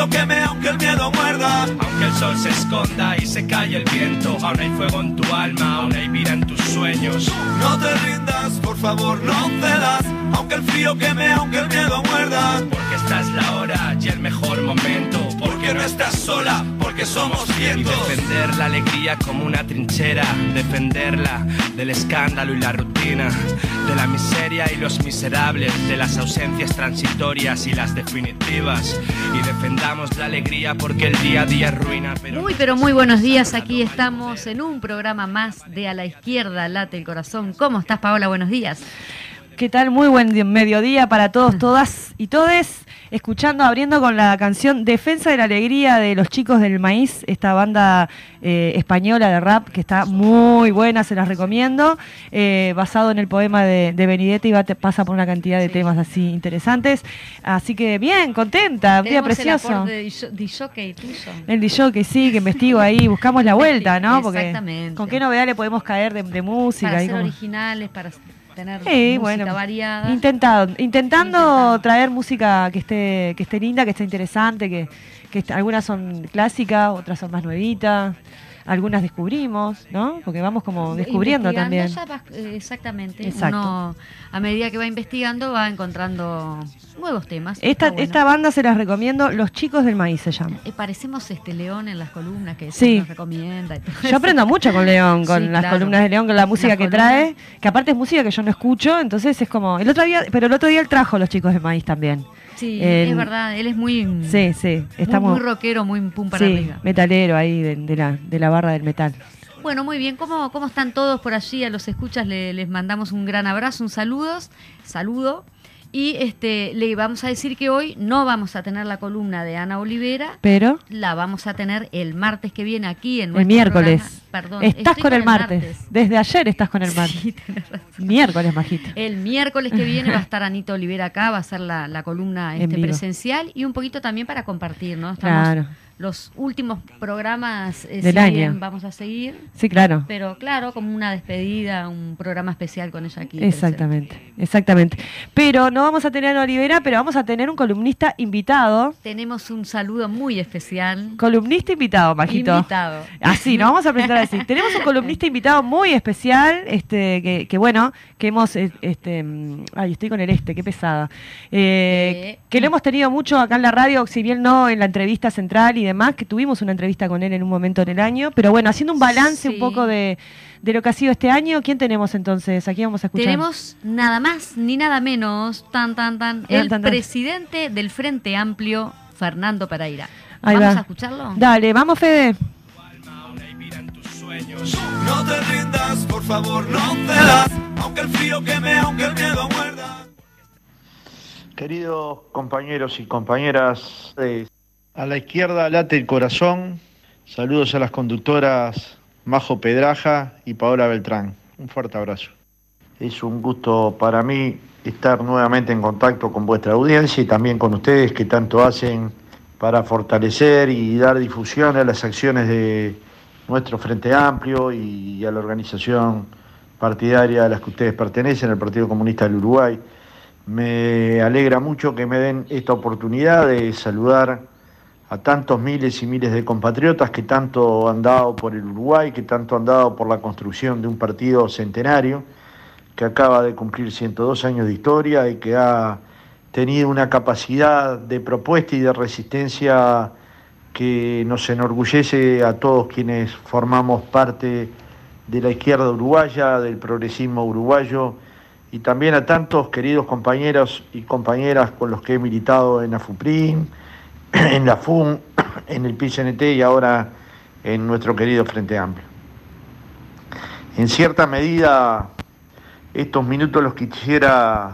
Aunque el frío queme, aunque el miedo muerda. El sol se esconda y se calle el viento, aún hay fuego en tu alma, aún hay vida en tus sueños. No te rindas, por favor, no cedas. Aunque el frío queme, aunque el miedo muerda. Porque esta es la hora y el mejor momento. Porque no estás sola, porque somos Y cientos. defender la alegría como una trinchera, defenderla del escándalo y la rutina, de la miseria y los miserables, de las ausencias transitorias y las definitivas. Y defendamos la alegría porque el día a día es Pero Muy, pero muy buenos días. Aquí estamos en un programa más de A la Izquierda Late el Corazón. ¿Cómo estás, Paola? Buenos días. ¿Qué tal? Muy buen di- mediodía para todos, todas y todes. Escuchando, abriendo con la canción Defensa de la Alegría de los Chicos del Maíz, esta banda eh, española de rap que está muy buena, se las recomiendo. eh, basado en el poema de, de Benedetti, va, te- pasa por una cantidad de Sí. temas así interesantes. Así que bien, contenta, un día el precioso. disho- disjockey tuyo. El DJ que sí, que investigo ahí, buscamos la vuelta, ¿no? Porque Exactamente. con qué novedad le podemos caer de, de música. Para ser como- originales, para tener Sí, música bueno, variada. Intentado, intentando, Intentando. traer música que esté, que esté linda, que esté interesante, que, que algunas son clásicas, otras son más nuevitas, algunas descubrimos, ¿no? Porque vamos como descubriendo también. ya eh, exactamente. Exacto. Uno, a medida que va investigando, va encontrando nuevos temas. Esta, bueno. esta banda se las recomiendo, Los Chicos del Maíz se llama. Eh, parecemos este León en las columnas que Sí. nos recomienda. y todo Yo eso. aprendo mucho con León, con Sí, las claro. columnas de León, con la música Las que columnas. trae, que aparte es música que yo no escucho, entonces es como, el otro día, pero el otro día él trajo Los Chicos del Maíz también. Sí, El- es verdad, él es muy, Sí, sí, muy, estamos... muy rockero, muy pum para sí, arriba. metalero ahí de, de la, de la barra del metal. Bueno, muy bien, ¿Cómo, ¿cómo están todos por allí? A los escuchas le- les mandamos un gran abrazo, un saludos, saludo. Y este le vamos a decir que hoy no vamos a tener la columna de Ana Olivera, Pero la vamos a tener el martes que viene aquí en el miércoles. programa. Perdón, estás con el martes. Desde ayer estás con el martes. Sí, tenés razón. Miércoles, majita. El miércoles que viene va a estar Anita Olivera acá, va a ser la, la columna este, presencial y un poquito también para compartir, ¿no? Estamos Claro. Los últimos programas eh, Del año. vamos a seguir, Sí, claro. pero claro, como una despedida, un programa especial con ella aquí. Exactamente, exactamente. Pero no vamos a tener a Olivera, pero vamos a tener un columnista invitado. Tenemos un saludo muy especial. Columnista invitado, majito. Invitado. Así, nos vamos a presentar así. Tenemos un columnista invitado muy especial, este, que, que bueno, que hemos, eh, este, mm, ay, estoy con el este, qué pesada. Eh, Eh. que lo hemos tenido mucho acá en la radio, si bien no en la entrevista central y demás, que tuvimos una entrevista con él en un momento en el año, pero bueno, haciendo un balance un poco de, de lo que ha sido este año, ¿quién tenemos entonces? Aquí vamos a escuchar. Tenemos nada más ni nada menos, tan, tan, tan, el tan, tan. presidente del Frente Amplio, Fernando Pereira. Ahí ¿Vamos va. a escucharlo? Dale, vamos Fede. No te rindas, por favor, no cedas. Aunque el frío queme, aunque el miedo muerda. Queridos compañeros y compañeras, eh, a la izquierda late el corazón. Saludos a las conductoras Majo Pedraja y Paola Beltrán. Un fuerte abrazo. Es un gusto para mí estar nuevamente en contacto con vuestra audiencia y también con ustedes que tanto hacen para fortalecer y dar difusión a las acciones de nuestro Frente Amplio y a la organización partidaria a las que ustedes pertenecen, el Partido Comunista del Uruguay. Me alegra mucho que me den esta oportunidad de saludar a tantos miles y miles de compatriotas que tanto han dado por el Uruguay, que tanto han dado por la construcción de un partido centenario, que acaba de cumplir 102 años de historia y que ha tenido una capacidad de propuesta y de resistencia que nos enorgullece a todos quienes formamos parte de la izquierda uruguaya, del progresismo uruguayo y también a tantos queridos compañeros y compañeras con los que he militado en AFUPRIN, en la FUN, en el PCNT y ahora en nuestro querido Frente Amplio. En cierta medida estos minutos los quisiera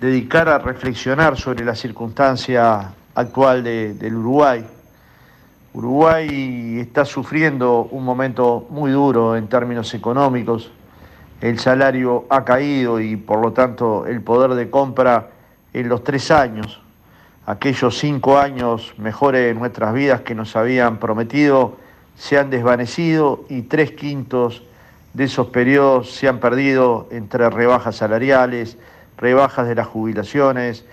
dedicar a reflexionar sobre la circunstancia actual del Uruguay. Uruguay está sufriendo un momento muy duro en términos económicos. El salario ha caído y por lo tanto el poder de compra en los tres años, aquellos cinco años mejores de nuestras vidas que nos habían prometido, se han desvanecido y tres quintos de esos periodos se han perdido entre rebajas salariales, rebajas de las jubilaciones,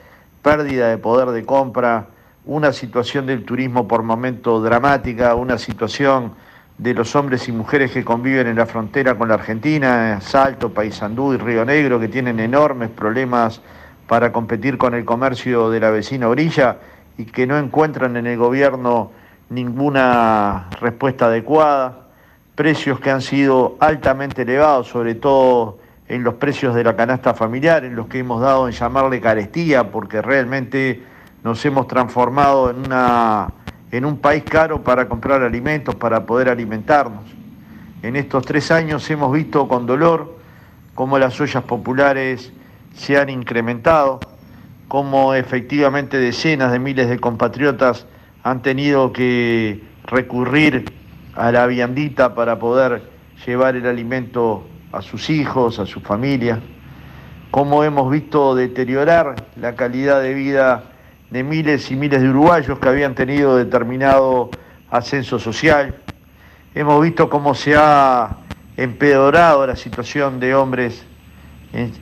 pérdida de poder de compra, una situación del turismo por momento dramática, una situación de los hombres y mujeres que conviven en la frontera con la Argentina, Salto, Paysandú y Río Negro, que tienen enormes problemas para competir con el comercio de la vecina orilla y que no encuentran en el gobierno ninguna respuesta adecuada, precios que han sido altamente elevados, sobre todo en los precios de la canasta familiar, en los que hemos dado en llamarle carestía, porque realmente nos hemos transformado en, una, en un país caro para comprar alimentos, para poder alimentarnos. En estos tres años hemos visto con dolor cómo las ollas populares se han incrementado, cómo efectivamente decenas de miles de compatriotas han tenido que recurrir a la viandita para poder llevar el alimento a sus hijos, a su familia, cómo hemos visto deteriorar la calidad de vida de miles y miles de uruguayos que habían tenido determinado ascenso social. Hemos visto cómo se ha empeorado la situación de hombres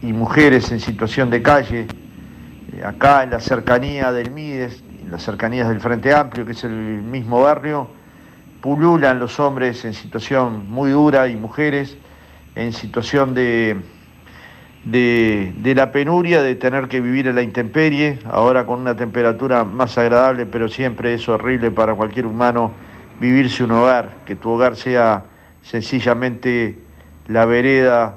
y mujeres en situación de calle, eh, acá en la cercanía del Mides, en las cercanías del Frente Amplio, que es el mismo barrio, pululan los hombres en situación muy dura y mujeres en situación de, de, la penuria de tener que vivir en la intemperie, ahora con una temperatura más agradable, pero siempre es horrible para cualquier humano vivirse un hogar, que tu hogar sea sencillamente la vereda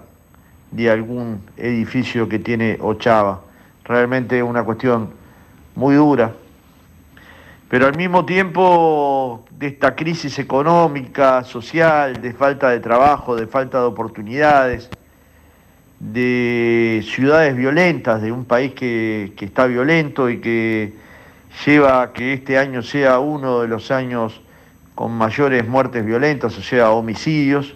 de algún edificio que tiene ochava. Realmente una cuestión muy dura. Pero al mismo tiempo de esta crisis económica, social, de falta de trabajo, de falta de oportunidades, de ciudades violentas, de un país que, está violento y que lleva a que este año sea uno de los años con mayores muertes violentas, o sea, homicidios,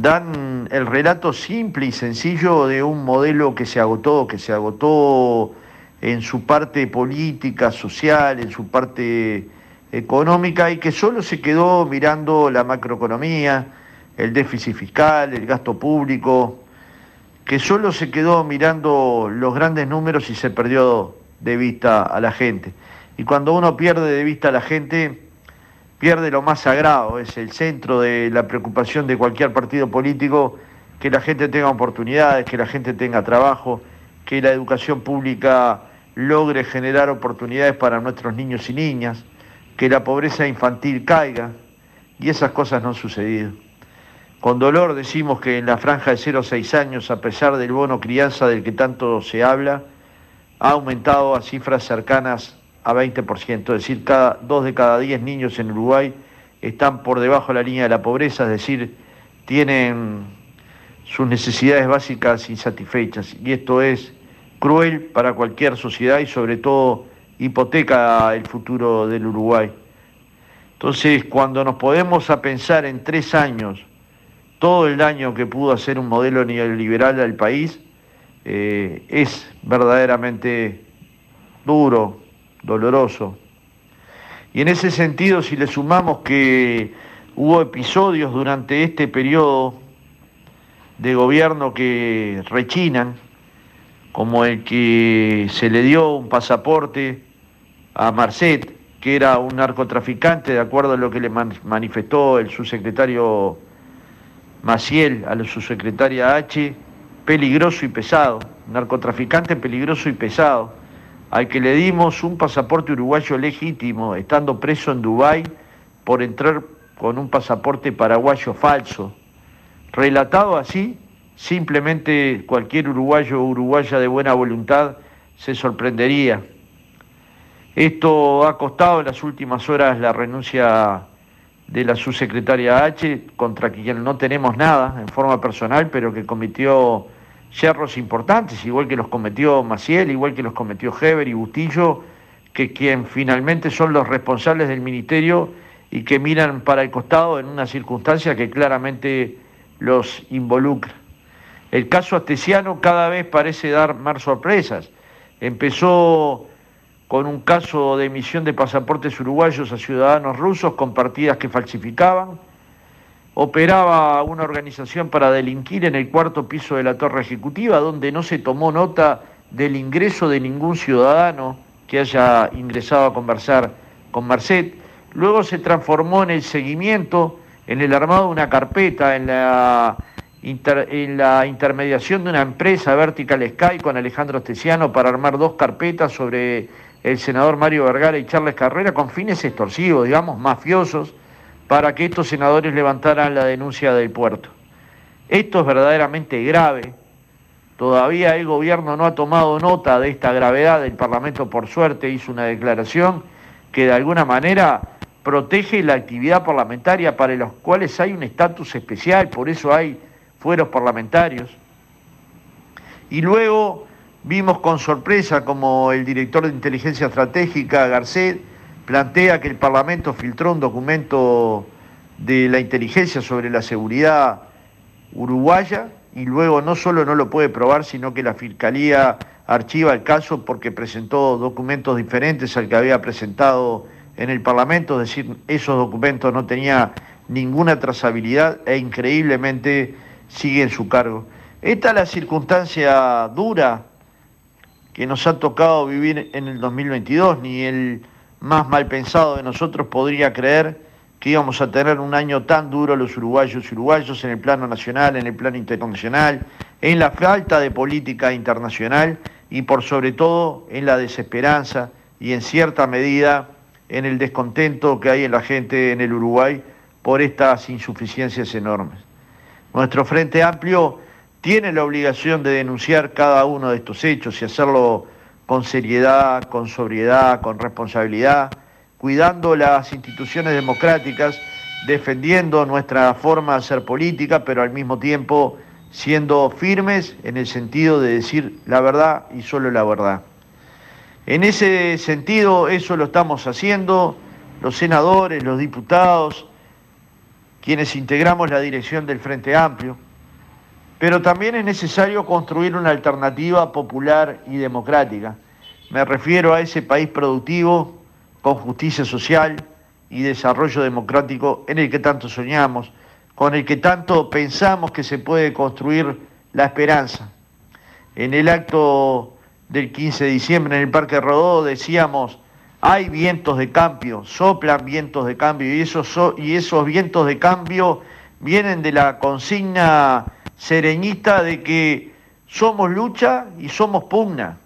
dan el relato simple y sencillo de un modelo que se agotó, que se agotó en su parte política, social, en su parte económica y que solo se quedó mirando la macroeconomía, el déficit fiscal, el gasto público, que solo se quedó mirando los grandes números y se perdió de vista a la gente. Y cuando uno pierde de vista a la gente, pierde lo más sagrado, es el centro de la preocupación de cualquier partido político, que la gente tenga oportunidades, que la gente tenga trabajo, que la educación pública logre generar oportunidades para nuestros niños y niñas que la pobreza infantil caiga, y esas cosas no han sucedido. Con dolor decimos que en la franja de 0 a 6 años, a pesar del bono crianza del que tanto se habla, ha aumentado a cifras cercanas a 20%, es decir, cada, dos de cada 10 niños en Uruguay están por debajo de la línea de la pobreza, es decir, tienen sus necesidades básicas insatisfechas. Y esto es cruel para cualquier sociedad y sobre todo hipoteca el futuro del Uruguay. Entonces, cuando nos podemos a pensar en tres años, todo el daño que pudo hacer un modelo neoliberal al país, eh, es verdaderamente duro, doloroso. Y en ese sentido, si le sumamos que hubo episodios durante este periodo de gobierno que rechinan, como el que se le dio un pasaporte a Marcet, que era un narcotraficante, de acuerdo a lo que le manifestó el subsecretario Maciel a la subsecretaria H, peligroso y pesado, narcotraficante peligroso y pesado, al que le dimos un pasaporte uruguayo legítimo, estando preso en Dubái por entrar con un pasaporte paraguayo falso. Relatado así, simplemente cualquier uruguayo o uruguaya de buena voluntad se sorprendería. Esto ha costado en las últimas horas la renuncia de la subsecretaria H, contra quien no tenemos nada en forma personal, pero que cometió yerros importantes, igual que los cometió Maciel, igual que los cometió Heber y Bustillo, que quien finalmente son los responsables del ministerio y que miran para el costado en una circunstancia que claramente los involucra. El caso astesiano cada vez parece dar más sorpresas. Empezó con un caso de emisión de pasaportes uruguayos a ciudadanos rusos con partidas que falsificaban. Operaba una organización para delinquir en el cuarto piso de la torre ejecutiva, donde no se tomó nota del ingreso de ningún ciudadano que haya ingresado a conversar con Marcet. Luego se transformó en el seguimiento, en el armado de una carpeta, en la, intermediación de una empresa Vertical Sky con Alejandro Estesiano para armar dos carpetas sobre el senador Mario Vergara y Charles Carrera con fines extorsivos, digamos, mafiosos, para que estos senadores levantaran la denuncia del puerto. Esto es verdaderamente grave. Todavía el gobierno no ha tomado nota de esta gravedad. El Parlamento, por suerte, hizo una declaración que de alguna manera protege la actividad parlamentaria para los cuales hay un estatus especial, por eso hay fueros parlamentarios. Y luego Vimos con sorpresa como el director de inteligencia estratégica, Garcet, plantea que el Parlamento filtró un documento de la inteligencia sobre la seguridad uruguaya y luego no solo no lo puede probar, sino que la Fiscalía archiva el caso porque presentó documentos diferentes al que había presentado en el Parlamento, es decir, esos documentos no tenían ninguna trazabilidad e increíblemente sigue en su cargo. Esta es la circunstancia dura que nos ha tocado vivir en el 2022, ni el más mal pensado de nosotros podría creer que íbamos a tener un año tan duro los uruguayos y uruguayos en el plano nacional, en el plano internacional, en la falta de política internacional y por sobre todo en la desesperanza y en cierta medida en el descontento que hay en la gente en el Uruguay por estas insuficiencias enormes. Nuestro Frente Amplio tiene la obligación de denunciar cada uno de estos hechos y hacerlo con seriedad, con sobriedad, con responsabilidad, cuidando las instituciones democráticas, defendiendo nuestra forma de hacer política, pero al mismo tiempo siendo firmes en el sentido de decir la verdad y solo la verdad. En ese sentido, eso lo estamos haciendo los senadores, los diputados, quienes integramos la dirección del Frente Amplio pero también es necesario construir una alternativa popular y democrática. Me refiero a ese país productivo, con justicia social y desarrollo democrático en el que tanto soñamos, con el que tanto pensamos que se puede construir la esperanza. En el acto del 15 de diciembre en el Parque Rodó decíamos, hay vientos de cambio, soplan vientos de cambio y esos, y esos vientos de cambio vienen de la consigna sereñista de que somos lucha y somos pugna.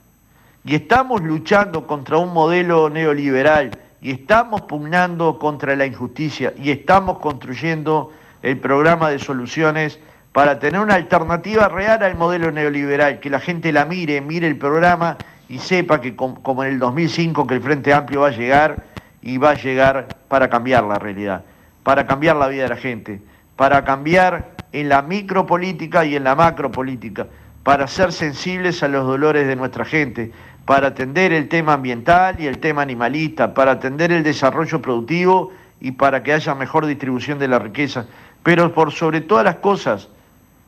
Y estamos luchando contra un modelo neoliberal y estamos pugnando contra la injusticia y estamos construyendo el programa de soluciones para tener una alternativa real al modelo neoliberal, que la gente la mire, mire el programa y sepa que como en el 2005 que el Frente Amplio va a llegar y va a llegar para cambiar la realidad, para cambiar la vida de la gente, para cambiar en la micropolítica y en la macropolítica, para ser sensibles a los dolores de nuestra gente, para atender el tema ambiental y el tema animalista, para atender el desarrollo productivo y para que haya mejor distribución de la riqueza, pero por sobre todas las cosas,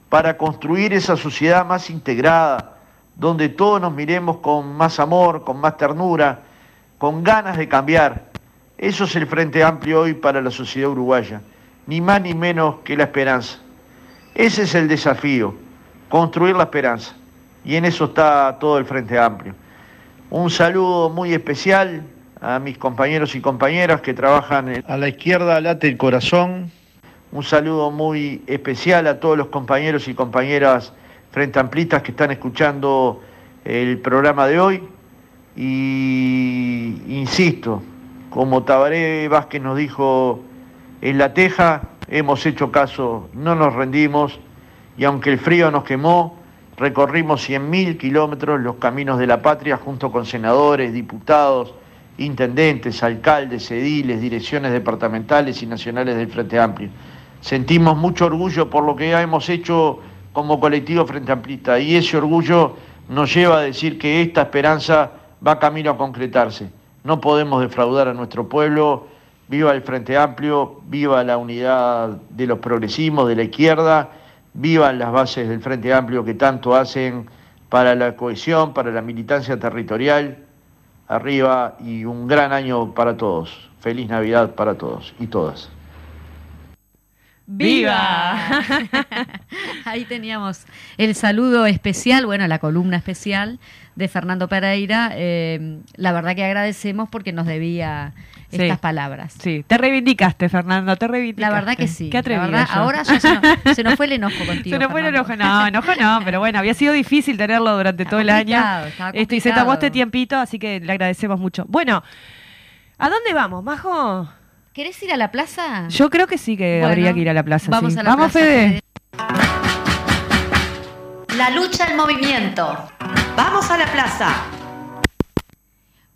para construir esa sociedad más integrada, donde todos nos miremos con más amor, con más ternura, con ganas de cambiar. Eso es el Frente Amplio hoy para la sociedad uruguaya, ni más ni menos que la esperanza. Ese es el desafío, construir la esperanza. Y en eso está todo el Frente Amplio. Un saludo muy especial a mis compañeros y compañeras que trabajan en... A la izquierda late el corazón. Un saludo muy especial a todos los compañeros y compañeras Frente Amplistas que están escuchando el programa de hoy. Y insisto, como Tabaré Vázquez nos dijo en La Teja, hemos hecho caso, no nos rendimos y aunque el frío nos quemó, recorrimos 100.000 kilómetros los caminos de la patria junto con senadores, diputados, intendentes, alcaldes, ediles, direcciones departamentales y nacionales del Frente Amplio. Sentimos mucho orgullo por lo que hemos hecho como colectivo Frente Amplista y ese orgullo nos lleva a decir que esta esperanza va camino a concretarse. No podemos defraudar a nuestro pueblo. Viva el Frente Amplio, viva la unidad de los progresismos, de la izquierda, vivan las bases del Frente Amplio que tanto hacen para la cohesión, para la militancia territorial. Arriba y un gran año para todos. Feliz Navidad para todos y todas. ¡Viva! Ahí teníamos el saludo especial, bueno, la columna especial de Fernando Pereira. Eh, la verdad que agradecemos porque nos debía estas palabras. Sí, te reivindicaste, Fernando, te reivindicaste. La verdad que sí. Qué atrevido. ahora ya se nos, fue el enojo contigo. Se nos fue el enojo, no, enojo no, pero bueno, había sido difícil tenerlo durante todo el año. Este, y se tomó este tiempito, así que le agradecemos mucho. Bueno, ¿a dónde vamos, Majo? ¿Querés ir a la plaza? Yo creo que sí que habría que ir a la plaza. Vamos a la vamos, Fede. La lucha en movimiento. Vamos a la plaza.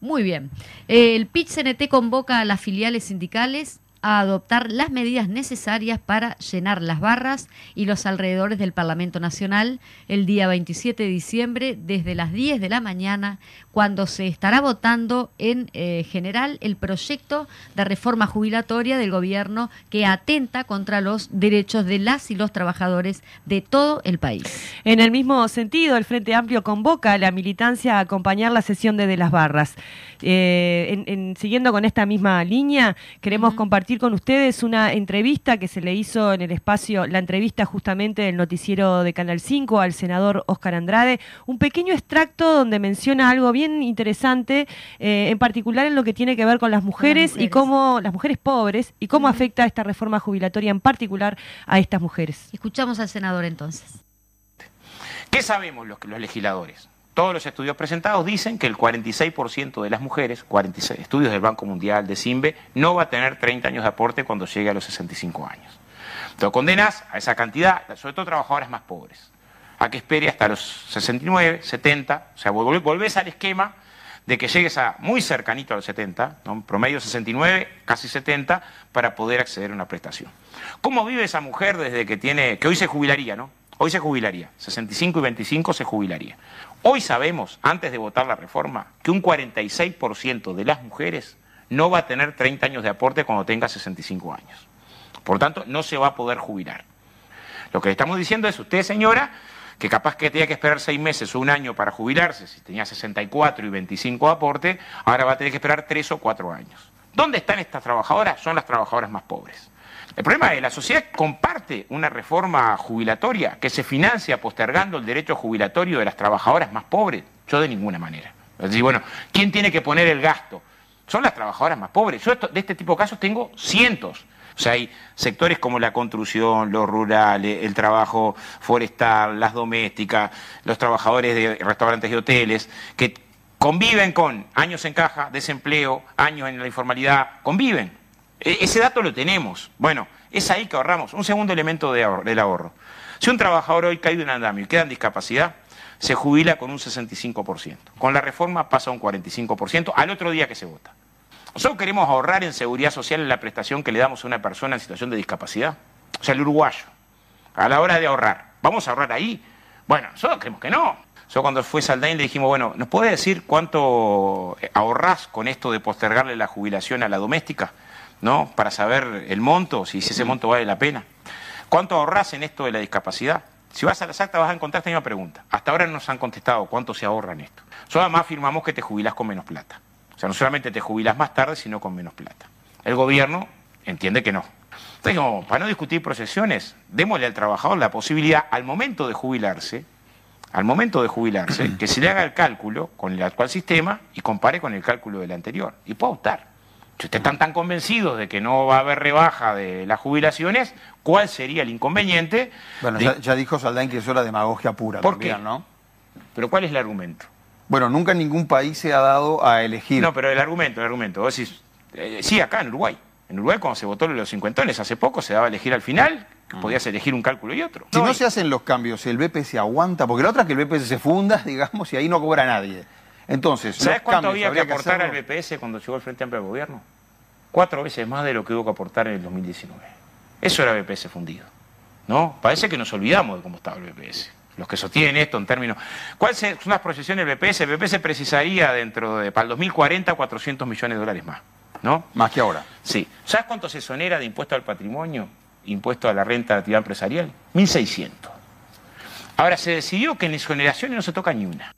Muy bien. El PIT-CNT convoca a las filiales sindicales a adoptar las medidas necesarias para llenar las barras y los alrededores del Parlamento Nacional el día 27 de diciembre desde las 10 de la mañana, cuando se estará votando en eh, general el proyecto de reforma jubilatoria del gobierno que atenta contra los derechos de las y los trabajadores de todo el país. En el mismo sentido, el Frente Amplio convoca a la militancia a acompañar la sesión de, las barras. Eh, siguiendo con esta misma línea, queremos compartir con ustedes una entrevista que se le hizo en el espacio, la entrevista justamente del noticiero de Canal 5 al senador Oscar Andrade, un pequeño extracto donde menciona algo bien interesante, eh, en particular en lo que tiene que ver con las mujeres, y cómo las mujeres pobres y cómo afecta esta reforma jubilatoria en particular a estas mujeres. Escuchamos al senador entonces. ¿Qué sabemos los, los legisladores? Todos los estudios presentados dicen que el 46% de las mujeres, 46 estudios del Banco Mundial, de CIMBE, no va a tener 30 años de aporte cuando llegue a los 65 años. Entonces condenas a esa cantidad, sobre todo trabajadoras más pobres, a que espere hasta los 69, 70, o sea, volvés al esquema de que llegues a muy cercanito a los 70, ¿no? promedio 69, casi 70, para poder acceder a una prestación. ¿Cómo vive esa mujer desde que tiene, que hoy se jubilaría, ¿no? Hoy se jubilaría, 65 y 25 se jubilaría. Hoy sabemos, antes de votar la reforma, que un 46% de las mujeres no va a tener 30 años de aporte cuando tenga 65 años. Por tanto, no se va a poder jubilar. Lo que le estamos diciendo es, usted señora, que capaz que tenía que esperar seis meses o un año para jubilarse, si tenía 64 y 25 de aporte, ahora va a tener que esperar tres o cuatro años. ¿Dónde están estas trabajadoras? Son las trabajadoras más pobres. El problema es la sociedad comparte una reforma jubilatoria que se financia postergando el derecho jubilatorio de las trabajadoras más pobres. Yo de ninguna manera. Es decir, bueno, ¿quién tiene que poner el gasto? Son las trabajadoras más pobres. Yo de este tipo de casos tengo cientos. O sea, hay sectores como la construcción, los rurales, el trabajo forestal, las domésticas, los trabajadores de restaurantes y hoteles, que conviven con años en caja, desempleo, años en la informalidad, conviven. E, ese dato lo tenemos. Bueno, es ahí que ahorramos. Un segundo elemento del ahorro. Si un trabajador hoy cae de un andamio y queda en discapacidad, se jubila con un 65%. Con la reforma pasa un 45% al otro día que se vota. Nosotros queremos ahorrar en seguridad social en la prestación que le damos a una persona en situación de discapacidad. O sea, el uruguayo. A la hora de ahorrar. ¿Vamos a ahorrar ahí? Bueno, nosotros creemos que no. Yo cuando fue Saldain le dijimos, bueno, ¿nos puede decir cuánto ahorrás con esto de postergarle la jubilación a la doméstica? ¿no? Para saber el monto, si ese monto vale la pena. ¿Cuánto ahorras en esto de la discapacidad? Si vas a las actas vas a encontrar esta misma pregunta. Hasta ahora no nos han contestado cuánto se ahorra en esto. Solo además afirmamos que te jubilas con menos plata. O sea, no solamente te jubilas más tarde, sino con menos plata. El gobierno entiende que no. Entonces, para no discutir procesiones, démosle al trabajador la posibilidad, al momento de jubilarse, al momento de jubilarse, que se le haga el cálculo con el actual sistema y compare con el cálculo del anterior. Y pueda optar. Si ustedes están tan convencidos de que no va a haber rebaja de las jubilaciones, ¿cuál sería el inconveniente? Bueno, ya, dijo Saldain que eso era demagogia pura ¿Por qué? ¿no? Pero ¿cuál es el argumento? Bueno, nunca en ningún país se ha dado a elegir. No, pero el argumento, el argumento. Vos decís, eh, sí, acá en Uruguay. En Uruguay, cuando se votó los cincuentones hace poco, se daba a elegir al final, mm. podías elegir un cálculo y otro. Si no, se hacen los cambios, el BP se aguanta, porque la otra es que el BP se funda, digamos, y ahí no cobra nadie. Entonces, ¿sabes cuánto había que aportar al BPS cuando llegó el Frente Amplio al gobierno? Cuatro veces más de lo que hubo que aportar en el 2019. Eso era BPS fundido. ¿no? Parece que nos olvidamos de cómo estaba el BPS. Los que sostienen esto en términos... ¿Cuáles son las proyecciones del BPS? El BPS precisaría dentro de, para el 2040, 400 millones de dólares más, ¿no? Más que ahora. Sí. ¿Sabes cuánto se exonera de impuesto al patrimonio, impuesto a la renta de actividad empresarial? 1.600. Ahora, se decidió que en exoneraciones no se toca ni una.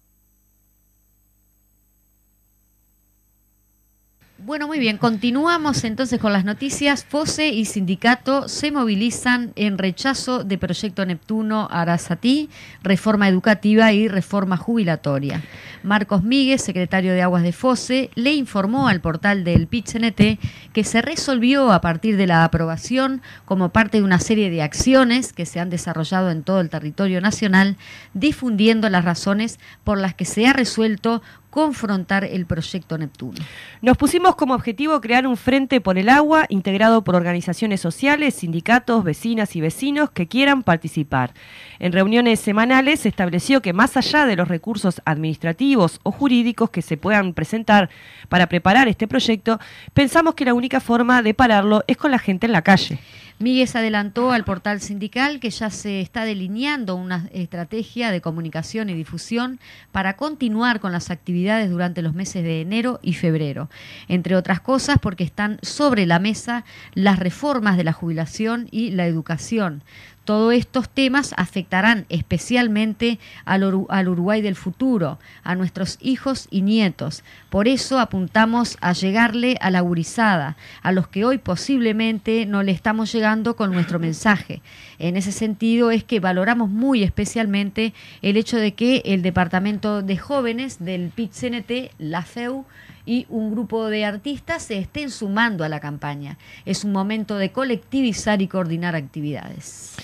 Bueno, muy bien. Continuamos entonces con las noticias. FOSE y sindicato se movilizan en rechazo de proyecto Neptuno Arasatí, reforma educativa y reforma jubilatoria. Marcos Míguez, secretario de Aguas de FOSE, le informó al portal del PITCNT que se resolvió a partir de la aprobación como parte de una serie de acciones que se han desarrollado en todo el territorio nacional, difundiendo las razones por las que se ha resuelto confrontar el proyecto Neptuno. Nos pusimos como objetivo crear un frente por el agua integrado por organizaciones sociales, sindicatos, vecinas y vecinos que quieran participar. En reuniones semanales se estableció que más allá de los recursos administrativos o jurídicos que se puedan presentar para preparar este proyecto, pensamos que la única forma de pararlo es con la gente en la calle. Míguez adelantó al portal sindical que ya se está delineando una estrategia de comunicación y difusión para continuar con las actividades durante los meses de enero y febrero, entre otras cosas porque están sobre la mesa las reformas de la jubilación y la educación. Todos estos temas afectarán especialmente al, Uruguay del futuro, a nuestros hijos y nietos. Por eso apuntamos a llegarle a la gurizada, a los que hoy posiblemente no le estamos llegando con nuestro mensaje. En ese sentido es que valoramos muy especialmente el hecho de que el Departamento de Jóvenes del PIT-CNT, la FEU, y un grupo de artistas se estén sumando a la campaña. Es un momento de colectivizar y coordinar actividades.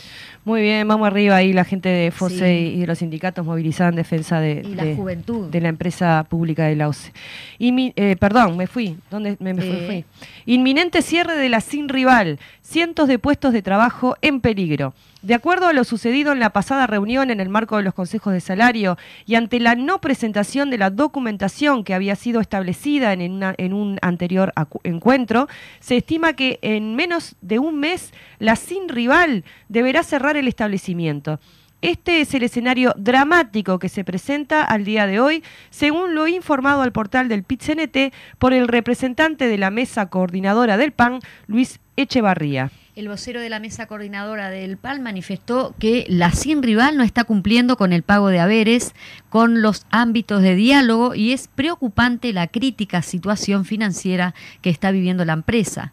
Muy bien, vamos arriba ahí la gente de FOSE y de los sindicatos movilizados en defensa de, la juventud. de la empresa pública de la OCE. Y eh, perdón, me fui. ¿Dónde me, fui? Inminente cierre de la Sin Rival. Cientos de puestos de trabajo en peligro. De acuerdo a lo sucedido en la pasada reunión en el marco de los consejos de salario y ante la no presentación de la documentación que había sido establecida en, en un anterior encuentro, se estima que en menos de un mes la Sin Rival deberá cerrar el establecimiento. Este es el escenario dramático que se presenta al día de hoy, según lo informado al portal del PIT-CNT por el representante de la mesa coordinadora del PAN, Luis Echevarría. El vocero de la mesa coordinadora del PAN manifestó que la sin rival no está cumpliendo con el pago de haberes, con los ámbitos de diálogo y es preocupante la crítica situación financiera que está viviendo la empresa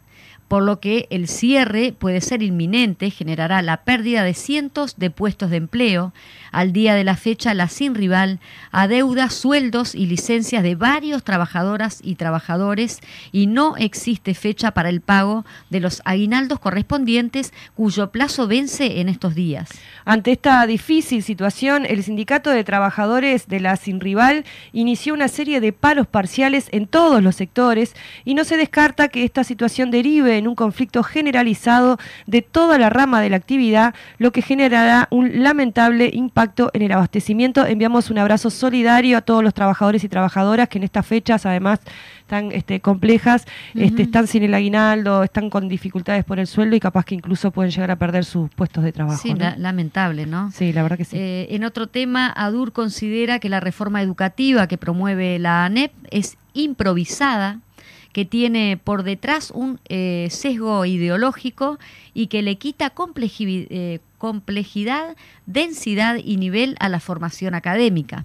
por lo que el cierre puede ser inminente, generará la pérdida de cientos de puestos de empleo. Al día de la fecha, la sin rival adeuda sueldos y licencias de varios trabajadoras y trabajadores y no existe fecha para el pago de los aguinaldos correspondientes cuyo plazo vence en estos días. Ante esta difícil situación, el Sindicato de Trabajadores de la Sin Rival inició una serie de paros parciales en todos los sectores y no se descarta que esta situación derive en un conflicto generalizado de toda la rama de la actividad, lo que generará un lamentable impacto en el abastecimiento. Enviamos un abrazo solidario a todos los trabajadores y trabajadoras que en estas fechas además están este, complejas, este, están sin el aguinaldo, están con dificultades por el sueldo y capaz que incluso pueden llegar a perder sus puestos de trabajo. Sí, lamentable, ¿no? Sí, la verdad que sí. Eh, en otro tema, ADUR considera que la reforma educativa que promueve la ANEP es improvisada que tiene por detrás un eh, sesgo ideológico y que le quita eh, complejidad, densidad y nivel a la formación académica.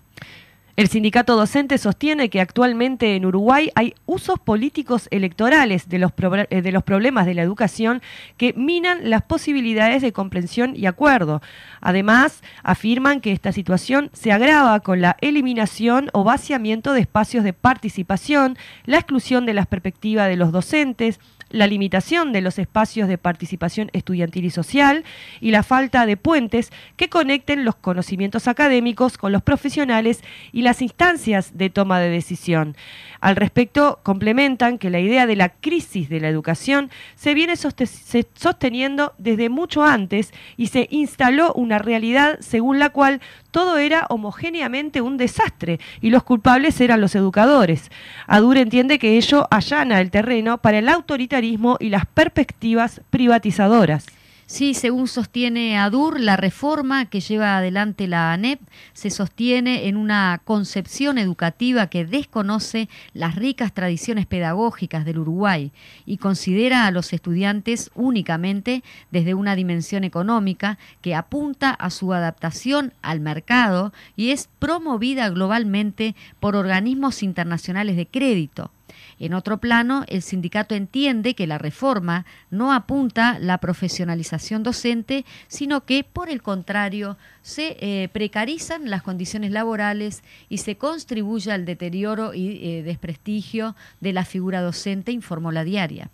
El sindicato docente sostiene que actualmente en Uruguay hay usos políticos electorales de los, eh, de los, problemas de la educación que minan las posibilidades de comprensión y acuerdo. Además, afirman que esta situación se agrava con la eliminación o vaciamiento de espacios de participación, la exclusión de las perspectivas de los docentes, la limitación de los espacios de participación estudiantil y social y la falta de puentes que conecten los conocimientos académicos con los profesionales y las instancias de toma de decisión. Al respecto, complementan que la idea de la crisis de la educación se viene sosteniendo desde mucho antes y se instaló una realidad según la cual todo era homogéneamente un desastre y los culpables eran los educadores. Adur entiende que ello allana el terreno para el autoritarismo y las perspectivas privatizadoras. Sí, según sostiene ADUR, la reforma que lleva adelante la ANEP se sostiene en una concepción educativa que desconoce las ricas tradiciones pedagógicas del Uruguay y considera a los estudiantes únicamente desde una dimensión económica que apunta a su adaptación al mercado y es promovida globalmente por organismos internacionales de crédito. En otro plano, el sindicato entiende que la reforma no apunta la profesionalización docente, sino que, por el contrario, se eh, precarizan las condiciones laborales y se contribuye al deterioro y eh, desprestigio de la figura docente, informó la diaria.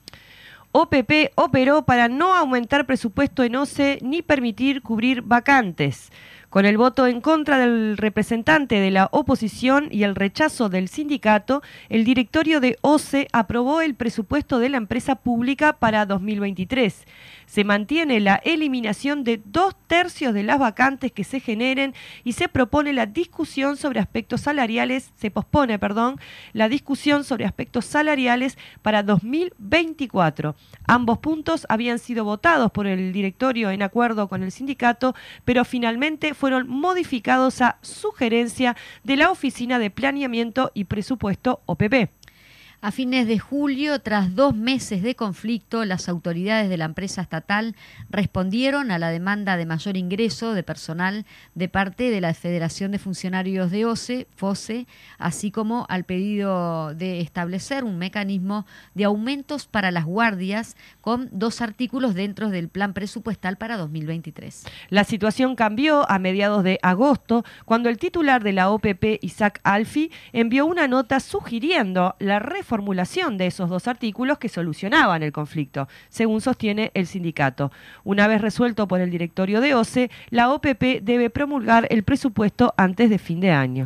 OPP operó para no aumentar presupuesto en OCE ni permitir cubrir vacantes. Con el voto en contra del representante de la oposición y el rechazo del sindicato, el directorio de OCE aprobó el presupuesto de la empresa pública para 2023 se mantiene la eliminación de dos tercios de las vacantes que se generen y se propone la discusión sobre aspectos salariales, se pospone, perdón, la discusión sobre aspectos salariales para 2024. Ambos puntos habían sido votados por el directorio en acuerdo con el sindicato, pero finalmente fueron modificados a sugerencia de la Oficina de Planeamiento y Presupuesto OPP. A fines de julio, tras dos meses de conflicto, las autoridades de la empresa estatal respondieron a la demanda de mayor ingreso de personal de parte de la Federación de Funcionarios de OCE, FOSE, así como al pedido de establecer un mecanismo de aumentos para las guardias con dos artículos dentro del plan presupuestal para 2023. La situación cambió a mediados de agosto cuando el titular de la OPP, Isaac Alfi, envió una nota sugiriendo la reforma formulación de esos dos artículos que solucionaban el conflicto, según sostiene el sindicato. Una vez resuelto por el directorio de OCE, la OPP debe promulgar el presupuesto antes de fin de año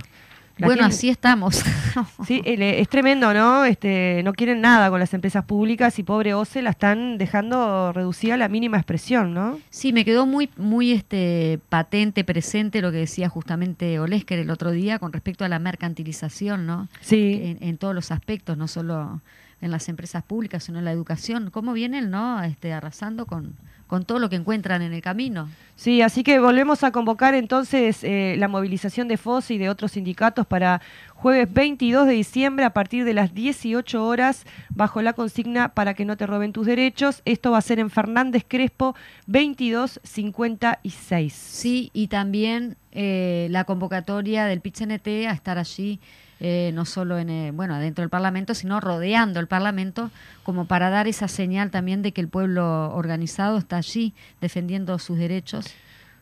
bueno, así estamos. sí, es tremendo, ¿no? Este, no quieren nada con las empresas públicas y pobre OCE la están dejando reducida a la mínima expresión, ¿no? Sí, me quedó muy, muy este, patente, presente lo que decía justamente Olesker el otro día con respecto a la mercantilización, ¿no? Sí. En, todos los aspectos, no solo en las empresas públicas, sino en la educación. ¿Cómo vienen, no? Este, arrasando con con todo lo que encuentran en el camino. Sí, así que volvemos a convocar entonces eh, la movilización de FOS y de otros sindicatos para jueves 22 de diciembre a partir de las 18 horas bajo la consigna para que no te roben tus derechos. Esto va a ser en Fernández Crespo 2256. Sí, y también eh, la convocatoria del PITCNT a estar allí eh, no solo en, eh, bueno, dentro del Parlamento, sino rodeando el Parlamento, como para dar esa señal también de que el pueblo organizado está allí defendiendo sus derechos.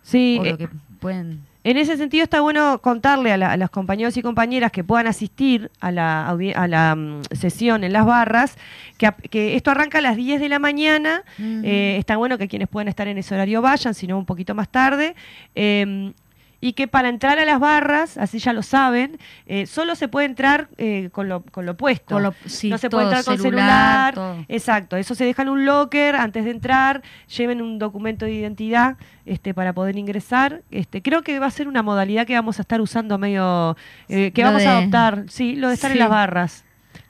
Sí, lo que pueden en ese sentido está bueno contarle a, los compañeros y compañeras que puedan asistir a la, a la mm, sesión en las barras, que, esto arranca a las 10 de la mañana, está bueno que quienes puedan estar en ese horario vayan, sino un poquito más tarde. Em, y que para entrar a las barras, así ya lo saben, eh, solo se puede entrar eh, con, lo, con lo puesto. no se puede entrar con celular. Exacto, eso se deja en un locker antes de entrar, lleven un documento de identidad este, para poder ingresar. Este, creo que va a ser una modalidad que vamos a estar usando medio, eh, que vamos a adoptar, sí, lo de estar en las barras.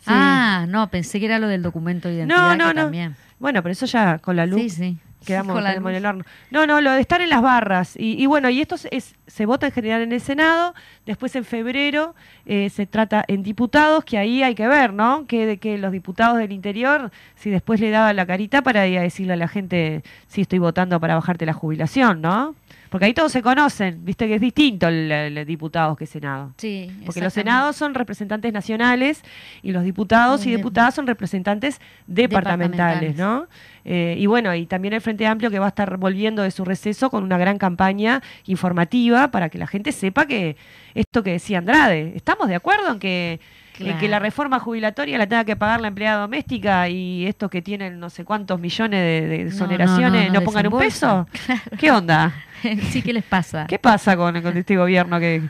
Ah, no, pensé que era lo del documento de identidad. No, no, no. También. Bueno, pero eso ya con la luz. Sí, sí quedamos en el horno. No, no, lo de estar en las barras. Y, bueno, y esto es, se vota en general en el Senado, después en febrero eh, se trata en diputados, que ahí hay que ver, ¿no? Que, de que los diputados del interior, si después le daban la carita para ir a decirle a la gente si estoy votando para bajarte la jubilación, ¿no? Porque ahí todos se conocen, viste que es distinto el, diputados que Senado. Sí, Porque los senados son representantes nacionales y los diputados y diputadas son representantes departamentales, ¿no? Eh, y bueno, y también el Frente Amplio que va a estar volviendo de su receso con una gran campaña informativa para que la gente sepa que esto que decía Andrade, ¿estamos de acuerdo en que que la reforma jubilatoria la tenga que pagar la empleada doméstica y estos que tienen no sé cuántos millones de, exoneraciones no, pongan un peso? ¿Qué onda? sí, ¿qué les pasa? ¿Qué pasa con, con este gobierno que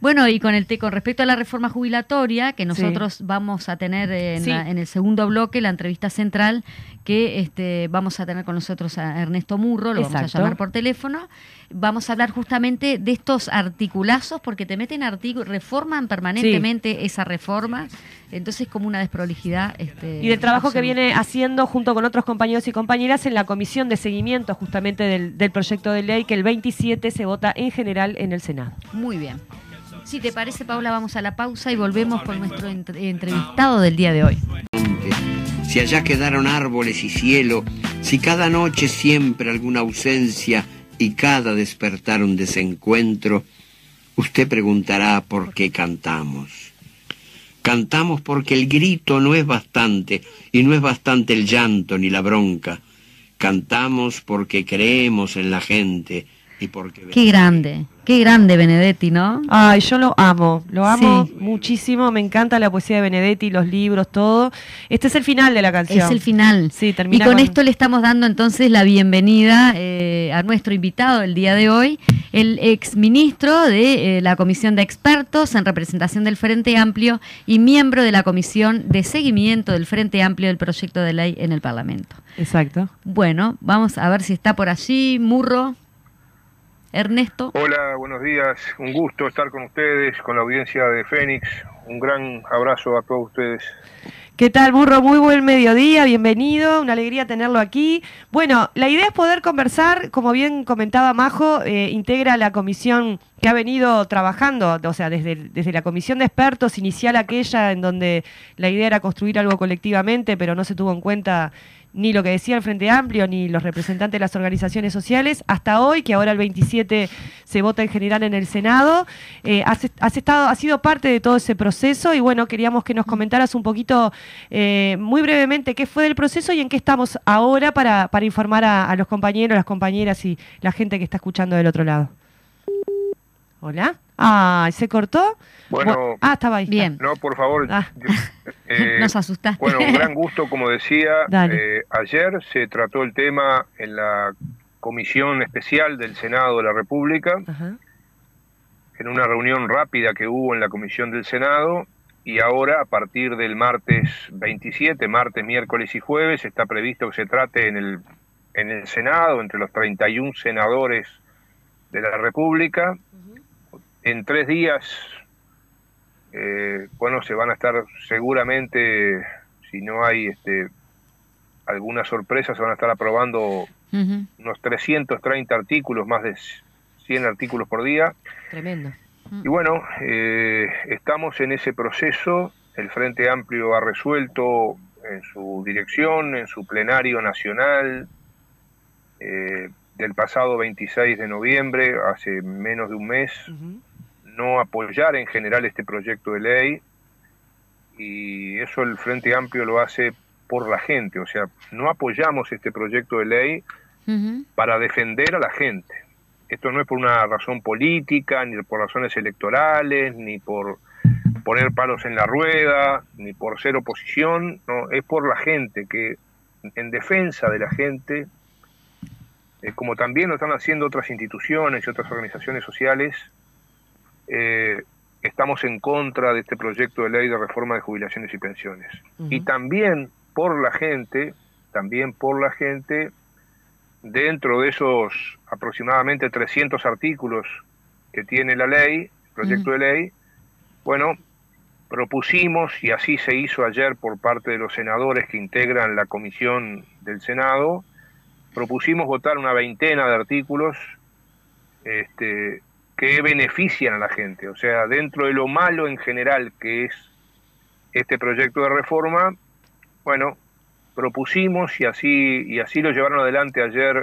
Bueno, y con el con respecto a la reforma jubilatoria, que nosotros vamos a tener en, en, el segundo bloque, la entrevista central, que este, vamos a tener con nosotros a Ernesto Murro, lo vamos a llamar por teléfono. Vamos a hablar justamente de estos articulazos, porque te meten artículos, reforman permanentemente esa reforma, entonces como una desprolijidad. Este, y del trabajo que viene haciendo junto con otros compañeros y compañeras en la comisión de seguimiento justamente del, del proyecto de ley que el 27 se vota en general en el Senado. Muy bien. Si te parece, Paula, vamos a la pausa y volvemos con nuestro entrevistado del día de hoy. Si allá quedaron árboles y cielo, si cada noche siempre alguna ausencia y cada despertar un desencuentro, usted preguntará por qué cantamos. Cantamos porque el grito no es bastante y no es bastante el llanto ni la bronca. Cantamos porque creemos en la gente y porque... Qué grande. Qué grande Benedetti, ¿no? Ay, yo lo amo, lo amo muchísimo, me encanta la poesía de Benedetti, los libros, todo. Este es el final de la canción. Es el final. Sí, termina Y con, esto le estamos dando entonces la bienvenida eh, a nuestro invitado del día de hoy, el exministro de eh, la Comisión de Expertos en representación del Frente Amplio y miembro de la Comisión de Seguimiento del Frente Amplio del proyecto de ley en el Parlamento. Exacto. Bueno, vamos a ver si está por allí, Murro. Ernesto. Hola, buenos días. Un gusto estar con ustedes, con la audiencia de Fénix. Un gran abrazo a todos ustedes. ¿Qué tal, Burro? Muy buen mediodía, bienvenido, una alegría tenerlo aquí. Bueno, la idea es poder conversar, como bien comentaba Majo, eh, integra la comisión que ha venido trabajando, o sea, desde, desde la comisión de expertos inicial aquella en donde la idea era construir algo colectivamente, pero no se tuvo en cuenta ni lo que decía el Frente Amplio, ni los representantes de las organizaciones sociales, hasta hoy, que ahora el 27 se vota en general en el Senado. Eh, has, estado, has sido parte de todo ese proceso y bueno, queríamos que nos comentaras un poquito, eh, muy brevemente, qué fue del proceso y en qué estamos ahora para, para informar a los compañeros, las compañeras y la gente que está escuchando del otro lado. Hola. Ah, ¿se cortó? Bueno, ah, estaba ahí. Bien. No, por favor. Ah. Eh, Nos asustaste. Bueno, un gran gusto, como decía. Eh, ayer se trató el tema en la Comisión Especial del Senado de la República, en una reunión rápida que hubo en la Comisión del Senado, y ahora, a partir del martes 27, martes, miércoles y jueves, está previsto que se trate en el, en el Senado, entre los 31 senadores de la República, en tres días, eh, bueno, se van a estar seguramente, si no hay este, alguna sorpresa, se van a estar aprobando unos 330 artículos, más de 100 artículos por día. Tremendo. Y bueno, eh, estamos en ese proceso. El Frente Amplio ha resuelto en su dirección, en su plenario nacional, eh, del pasado 26 de noviembre, hace menos de un mes, no apoyar en general este proyecto de ley. Y eso el Frente Amplio lo hace por la gente, o sea, no apoyamos este proyecto de ley para defender a la gente. Esto no es por una razón política, ni por razones electorales, ni por poner palos en la rueda, ni por ser oposición, no, es por la gente, que en defensa de la gente, eh, como también lo están haciendo otras instituciones y otras organizaciones sociales, eh, estamos en contra de este proyecto de ley de reforma de jubilaciones y pensiones. Y también por la gente, también por la gente, dentro de esos aproximadamente 300 artículos que tiene la ley, el proyecto de ley, bueno, propusimos, y así se hizo ayer por parte de los senadores que integran la comisión del Senado, propusimos votar una veintena de artículos este, que benefician a la gente. O sea, dentro de lo malo en general que es este proyecto de reforma, bueno, propusimos y así, y así lo llevaron adelante ayer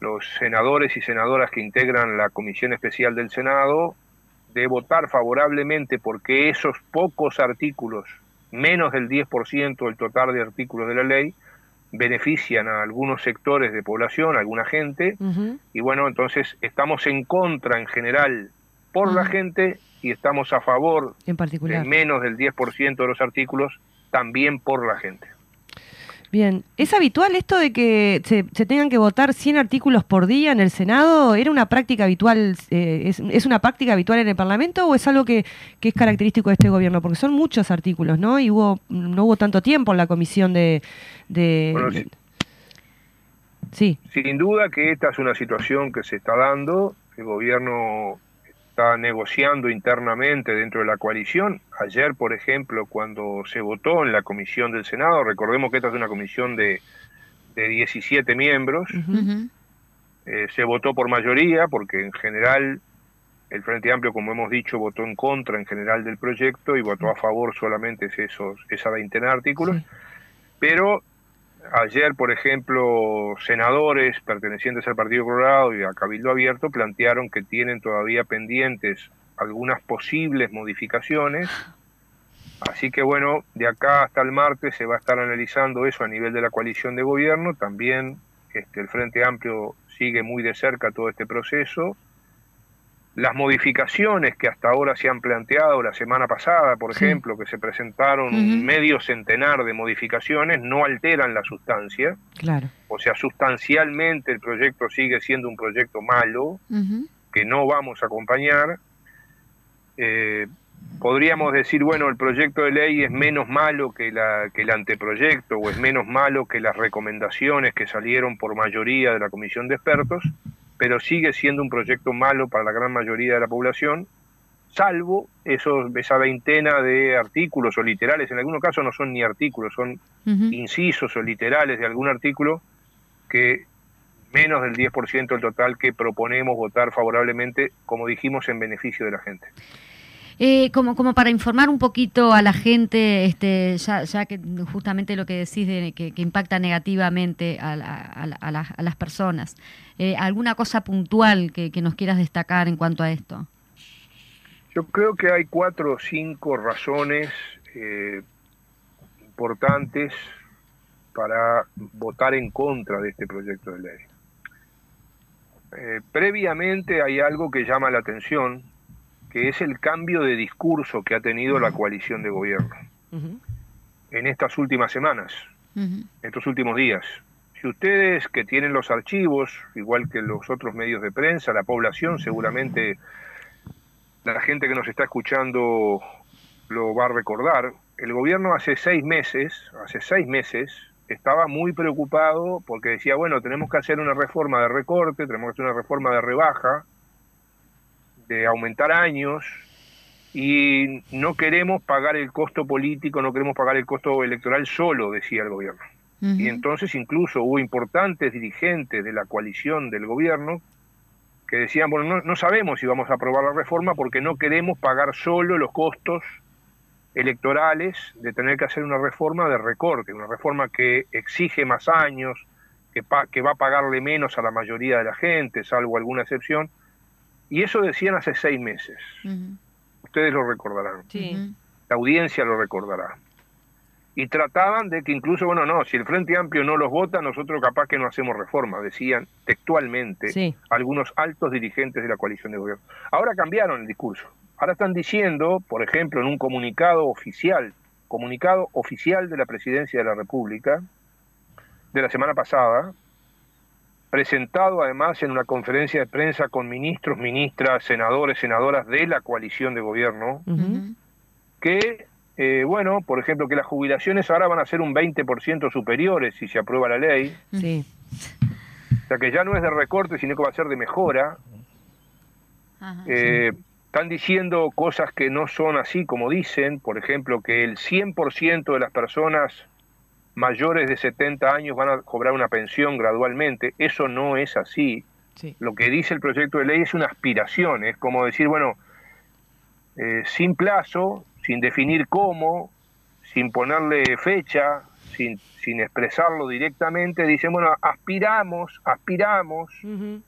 los senadores y senadoras que integran la Comisión Especial del Senado, de votar favorablemente porque esos pocos artículos, menos del 10% del total de artículos de la ley, benefician a algunos sectores de población, a alguna gente, y bueno, entonces estamos en contra en general por la gente y estamos a favor en particular. de menos del 10% de los artículos también por la gente. Bien, ¿es habitual esto de que se, tengan que votar 100 artículos por día en el Senado? ¿Era una práctica habitual, eh, es, una práctica habitual en el Parlamento o es algo que, es característico de este gobierno? Porque son muchos artículos, ¿no? Y hubo, no hubo tanto tiempo en la comisión de... sí. Sin duda que esta es una situación que se está dando. El gobierno está negociando internamente dentro de la coalición. Ayer, por ejemplo, cuando se votó en la comisión del Senado, recordemos que esta es una comisión de, de 17 miembros, eh, se votó por mayoría, porque en general el Frente Amplio, como hemos dicho, votó en contra en general del proyecto y votó a favor solamente esos, esa veintena de artículos, pero Ayer, por ejemplo, senadores pertenecientes al Partido Colorado y a Cabildo Abierto plantearon que tienen todavía pendientes algunas posibles modificaciones. Así que bueno, de acá hasta el martes se va a estar analizando eso a nivel de la coalición de gobierno. También este, el Frente Amplio sigue muy de cerca todo este proceso las modificaciones que hasta ahora se han planteado la semana pasada, por ejemplo, que se presentaron medio centenar de modificaciones, no alteran la sustancia. Claro. O sea, sustancialmente el proyecto sigue siendo un proyecto malo, que no vamos a acompañar. Eh, podríamos decir, bueno, el proyecto de ley es menos malo que, la, que el anteproyecto o es menos malo que las recomendaciones que salieron por mayoría de la comisión de expertos pero sigue siendo un proyecto malo para la gran mayoría de la población, salvo esos, esa veintena de artículos o literales, en algunos casos no son ni artículos, son incisos o literales de algún artículo que menos del 10% del total que proponemos votar favorablemente, como dijimos, en beneficio de la gente. Eh, como, para informar un poquito a la gente, este, ya, ya que justamente lo que decís de que, impacta negativamente a, las personas, eh, ¿alguna cosa puntual que, nos quieras destacar en cuanto a esto? Yo creo que hay cuatro o cinco razones eh, importantes para votar en contra de este proyecto de ley. previamente hay algo que llama la atención, que es el cambio de discurso que ha tenido la coalición de gobierno. En estas últimas semanas, estos últimos días. Si ustedes que tienen los archivos, igual que los otros medios de prensa, la población seguramente, la gente que nos está escuchando lo va a recordar, el gobierno hace seis meses, hace seis meses, estaba muy preocupado porque decía, bueno, tenemos que hacer una reforma de recorte, tenemos que hacer una reforma de rebaja, de aumentar años y no queremos pagar el costo político, no queremos pagar el costo electoral solo, decía el gobierno. Y entonces incluso hubo importantes dirigentes de la coalición del gobierno que decían, bueno, no, no sabemos si vamos a aprobar la reforma porque no queremos pagar solo los costos electorales de tener que hacer una reforma de recorte, una reforma que exige más años, que, que va a pagarle menos a la mayoría de la gente, salvo alguna excepción, y eso decían hace seis meses. Ustedes lo recordarán. La audiencia lo recordará. Y trataban de que incluso, bueno, no, si el Frente Amplio no los vota, nosotros capaz que no hacemos reforma, decían textualmente algunos altos dirigentes de la coalición de gobierno. Ahora cambiaron el discurso. Ahora están diciendo, por ejemplo, en un comunicado oficial, comunicado oficial de la Presidencia de la República, de la semana pasada, presentado además en una conferencia de prensa con ministros, ministras, senadores, senadoras de la coalición de gobierno, que, eh, bueno, por ejemplo, que las jubilaciones ahora van a ser un 20% superiores si se aprueba la ley. Sí. O sea que ya no es de recorte, sino que va a ser de mejora. Eh, están diciendo cosas que no son así como dicen, por ejemplo, que el 100% de las personas mayores de 70 años van a cobrar una pensión gradualmente. Eso no es así. Lo que dice el proyecto de ley es una aspiración, es como decir, bueno, eh, sin plazo, sin definir cómo, sin ponerle fecha, sin, sin expresarlo directamente, dicen, bueno, aspiramos, aspiramos,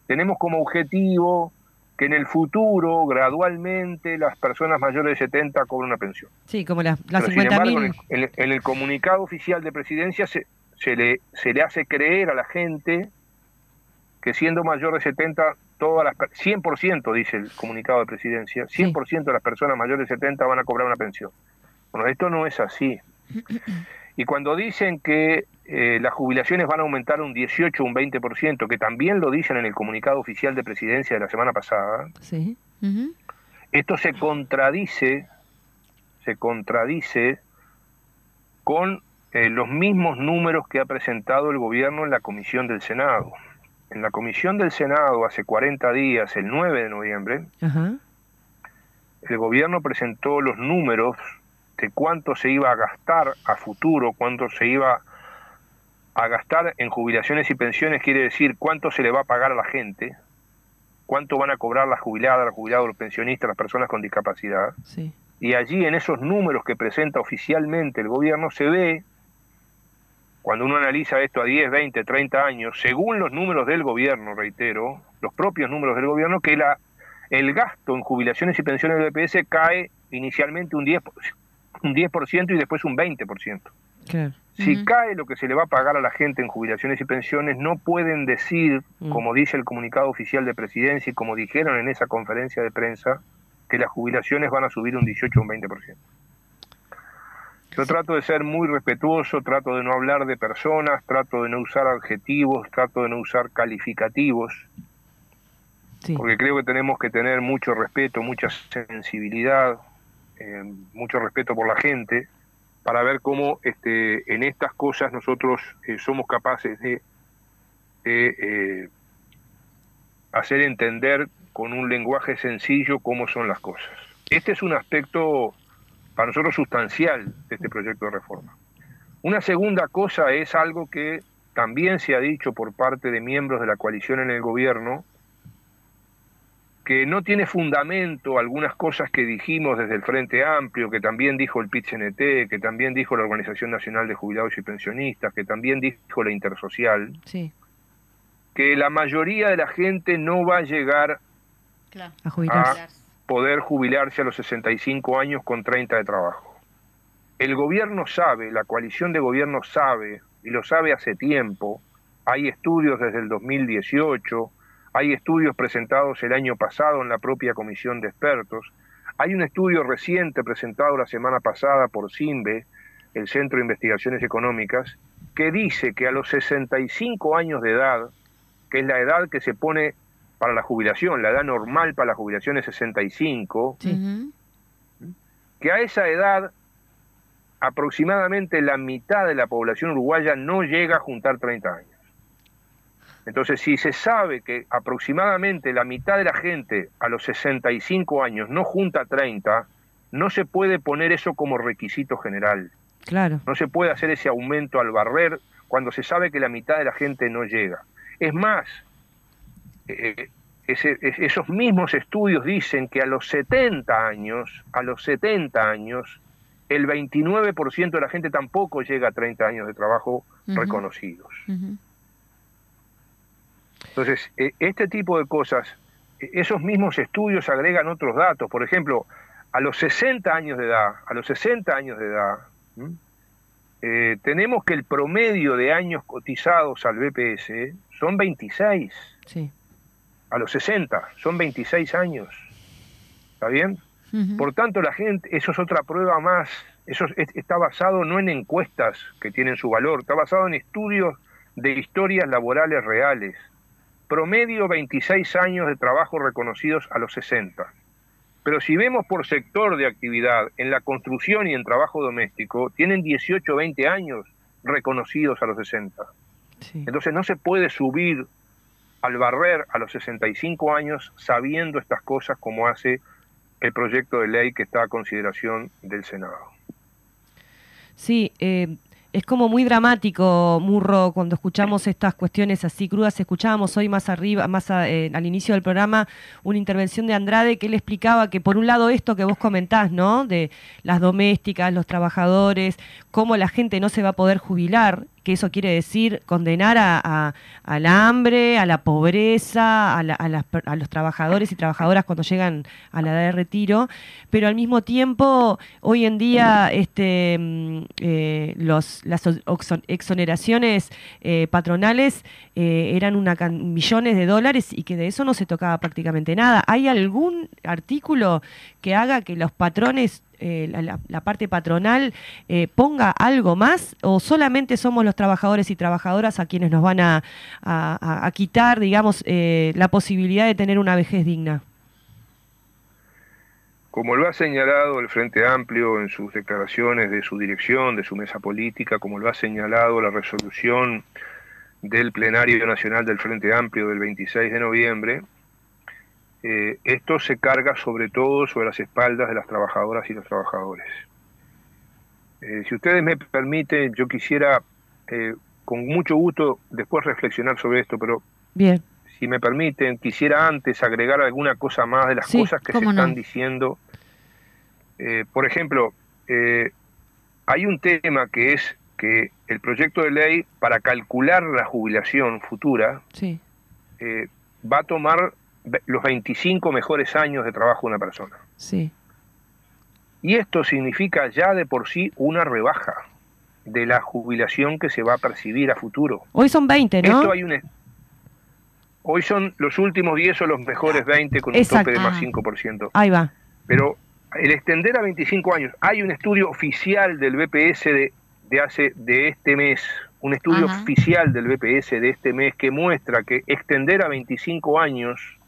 tenemos como objetivo que en el futuro, gradualmente, las personas mayores de 70 cobren una pensión. Sí, como las, las 50 en, en, el comunicado oficial de presidencia se, se, le, se le hace creer a la gente que siendo mayor de 70, todas las 100% dice el comunicado de presidencia, 100% de las personas mayores de 70 van a cobrar una pensión. Bueno, esto no es así. Y cuando dicen que eh, las jubilaciones van a aumentar un 18 o un 20%, que también lo dicen en el comunicado oficial de presidencia de la semana pasada, sí. esto se contradice, se contradice con eh, los mismos números que ha presentado el gobierno en la comisión del Senado. En la comisión del Senado hace 40 días, el 9 de noviembre, el gobierno presentó los números de cuánto se iba a gastar a futuro, cuánto se iba a gastar en jubilaciones y pensiones, quiere decir cuánto se le va a pagar a la gente, cuánto van a cobrar las jubiladas, los jubilados, los pensionistas, las personas con discapacidad. Y allí en esos números que presenta oficialmente el gobierno se ve, cuando uno analiza esto a 10, 20, 30 años, según los números del gobierno, reitero, los propios números del gobierno, que la, el gasto en jubilaciones y pensiones del BPS cae inicialmente un 10%, un 10% y después un 20%. Si cae lo que se le va a pagar a la gente en jubilaciones y pensiones, no pueden decir, mm. como dice el comunicado oficial de presidencia y como dijeron en esa conferencia de prensa, que las jubilaciones van a subir un 18 o un 20%. Yo trato de ser muy respetuoso, trato de no hablar de personas, trato de no usar adjetivos, trato de no usar calificativos, porque creo que tenemos que tener mucho respeto, mucha sensibilidad, eh, mucho respeto por la gente, para ver cómo este, en estas cosas nosotros eh, somos capaces de, eh, hacer entender con un lenguaje sencillo cómo son las cosas. Este es un aspecto para nosotros sustancial de este proyecto de reforma. Una segunda cosa es algo que también se ha dicho por parte de miembros de la coalición en el gobierno, que no tiene fundamento algunas cosas que dijimos desde el Frente Amplio, que también dijo el PIT-CNT, que también dijo la Organización Nacional de Jubilados y Pensionistas, que también dijo la Intersocial, que la mayoría de la gente no va a llegar a, poder jubilarse a los 65 años con 30 de trabajo. El gobierno sabe, la coalición de gobierno sabe, y lo sabe hace tiempo, hay estudios desde el 2018, hay estudios presentados el año pasado en la propia comisión de expertos. Hay un estudio reciente presentado la semana pasada por CIMBE, el Centro de Investigaciones Económicas, que dice que a los 65 años de edad, que es la edad que se pone para la jubilación, la edad normal para la jubilación es 65, que a esa edad aproximadamente la mitad de la población uruguaya no llega a juntar 30 años. Entonces, si se sabe que aproximadamente la mitad de la gente a los 65 años no junta 30, no se puede poner eso como requisito general. Claro. No se puede hacer ese aumento al barrer cuando se sabe que la mitad de la gente no llega. Es más, eh, esos mismos estudios dicen que a los 70 años, a los 70 años, el 29% de la gente tampoco llega a 30 años de trabajo reconocidos. Entonces, e, este tipo de cosas, e, esos mismos estudios agregan otros datos. Por ejemplo, a los 60 años de edad, a los 60 años de edad, eh, tenemos que el promedio de años cotizados al BPS son 26. Sí. A los 60, son 26 años. ¿Está bien? Por tanto, la gente, eso es otra prueba más. Eso está basado no en encuestas que tienen su valor, está basado en estudios de historias laborales reales promedio 26 años de trabajo reconocidos a los 60. Pero si vemos por sector de actividad, en la construcción y en trabajo doméstico, tienen 18 o 20 años reconocidos a los 60. Entonces no se puede subir al barrer a los 65 años sabiendo estas cosas como hace el proyecto de ley que está a consideración del Senado. Sí, eh, es como muy dramático, Murro, cuando escuchamos estas cuestiones así crudas. Escuchábamos hoy más arriba, más eh, al inicio del programa, una intervención de Andrade que él explicaba que por un lado esto que vos comentás, ¿no? De las domésticas, los trabajadores, cómo la gente no se va a poder jubilar que eso quiere decir condenar a, al hambre, a la pobreza, a, los trabajadores y trabajadoras cuando llegan a la edad de retiro, pero al mismo tiempo hoy en día este, mm, eh, las exoneraciones eh, patronales eh, eran una millones de dólares y que de eso no se tocaba prácticamente nada. ¿Hay algún artículo que haga que los patrones eh, la, parte patronal eh, ponga algo más o solamente somos los trabajadores y trabajadoras a quienes nos van a, quitar, digamos, eh, la posibilidad de tener una vejez digna? Como lo ha señalado el Frente Amplio en sus declaraciones de su dirección, de su mesa política, como lo ha señalado la resolución del Plenario Nacional del Frente Amplio del 26 de noviembre, eh, esto se carga sobre todo sobre las espaldas de las trabajadoras y los trabajadores. Eh, si ustedes me permiten, yo quisiera eh, con mucho gusto después reflexionar sobre esto, pero Bien. si me permiten, quisiera antes agregar alguna cosa más de las cosas que se están diciendo. por ejemplo, hay un tema que es que el proyecto de ley para calcular la jubilación futura va a tomar los 25 mejores años de trabajo de una persona. Sí. Y esto significa ya de por sí una rebaja de la jubilación que se va a percibir a futuro. Hoy son 20, ¿no? Esto hay un, hoy son los últimos 10 o los mejores 20 con un tope de más 5%. Ahí va. Pero el extender a 25 años, hay un estudio oficial del BPS de, de hace de este mes, un estudio oficial del BPS de este mes que muestra que extender a 25 años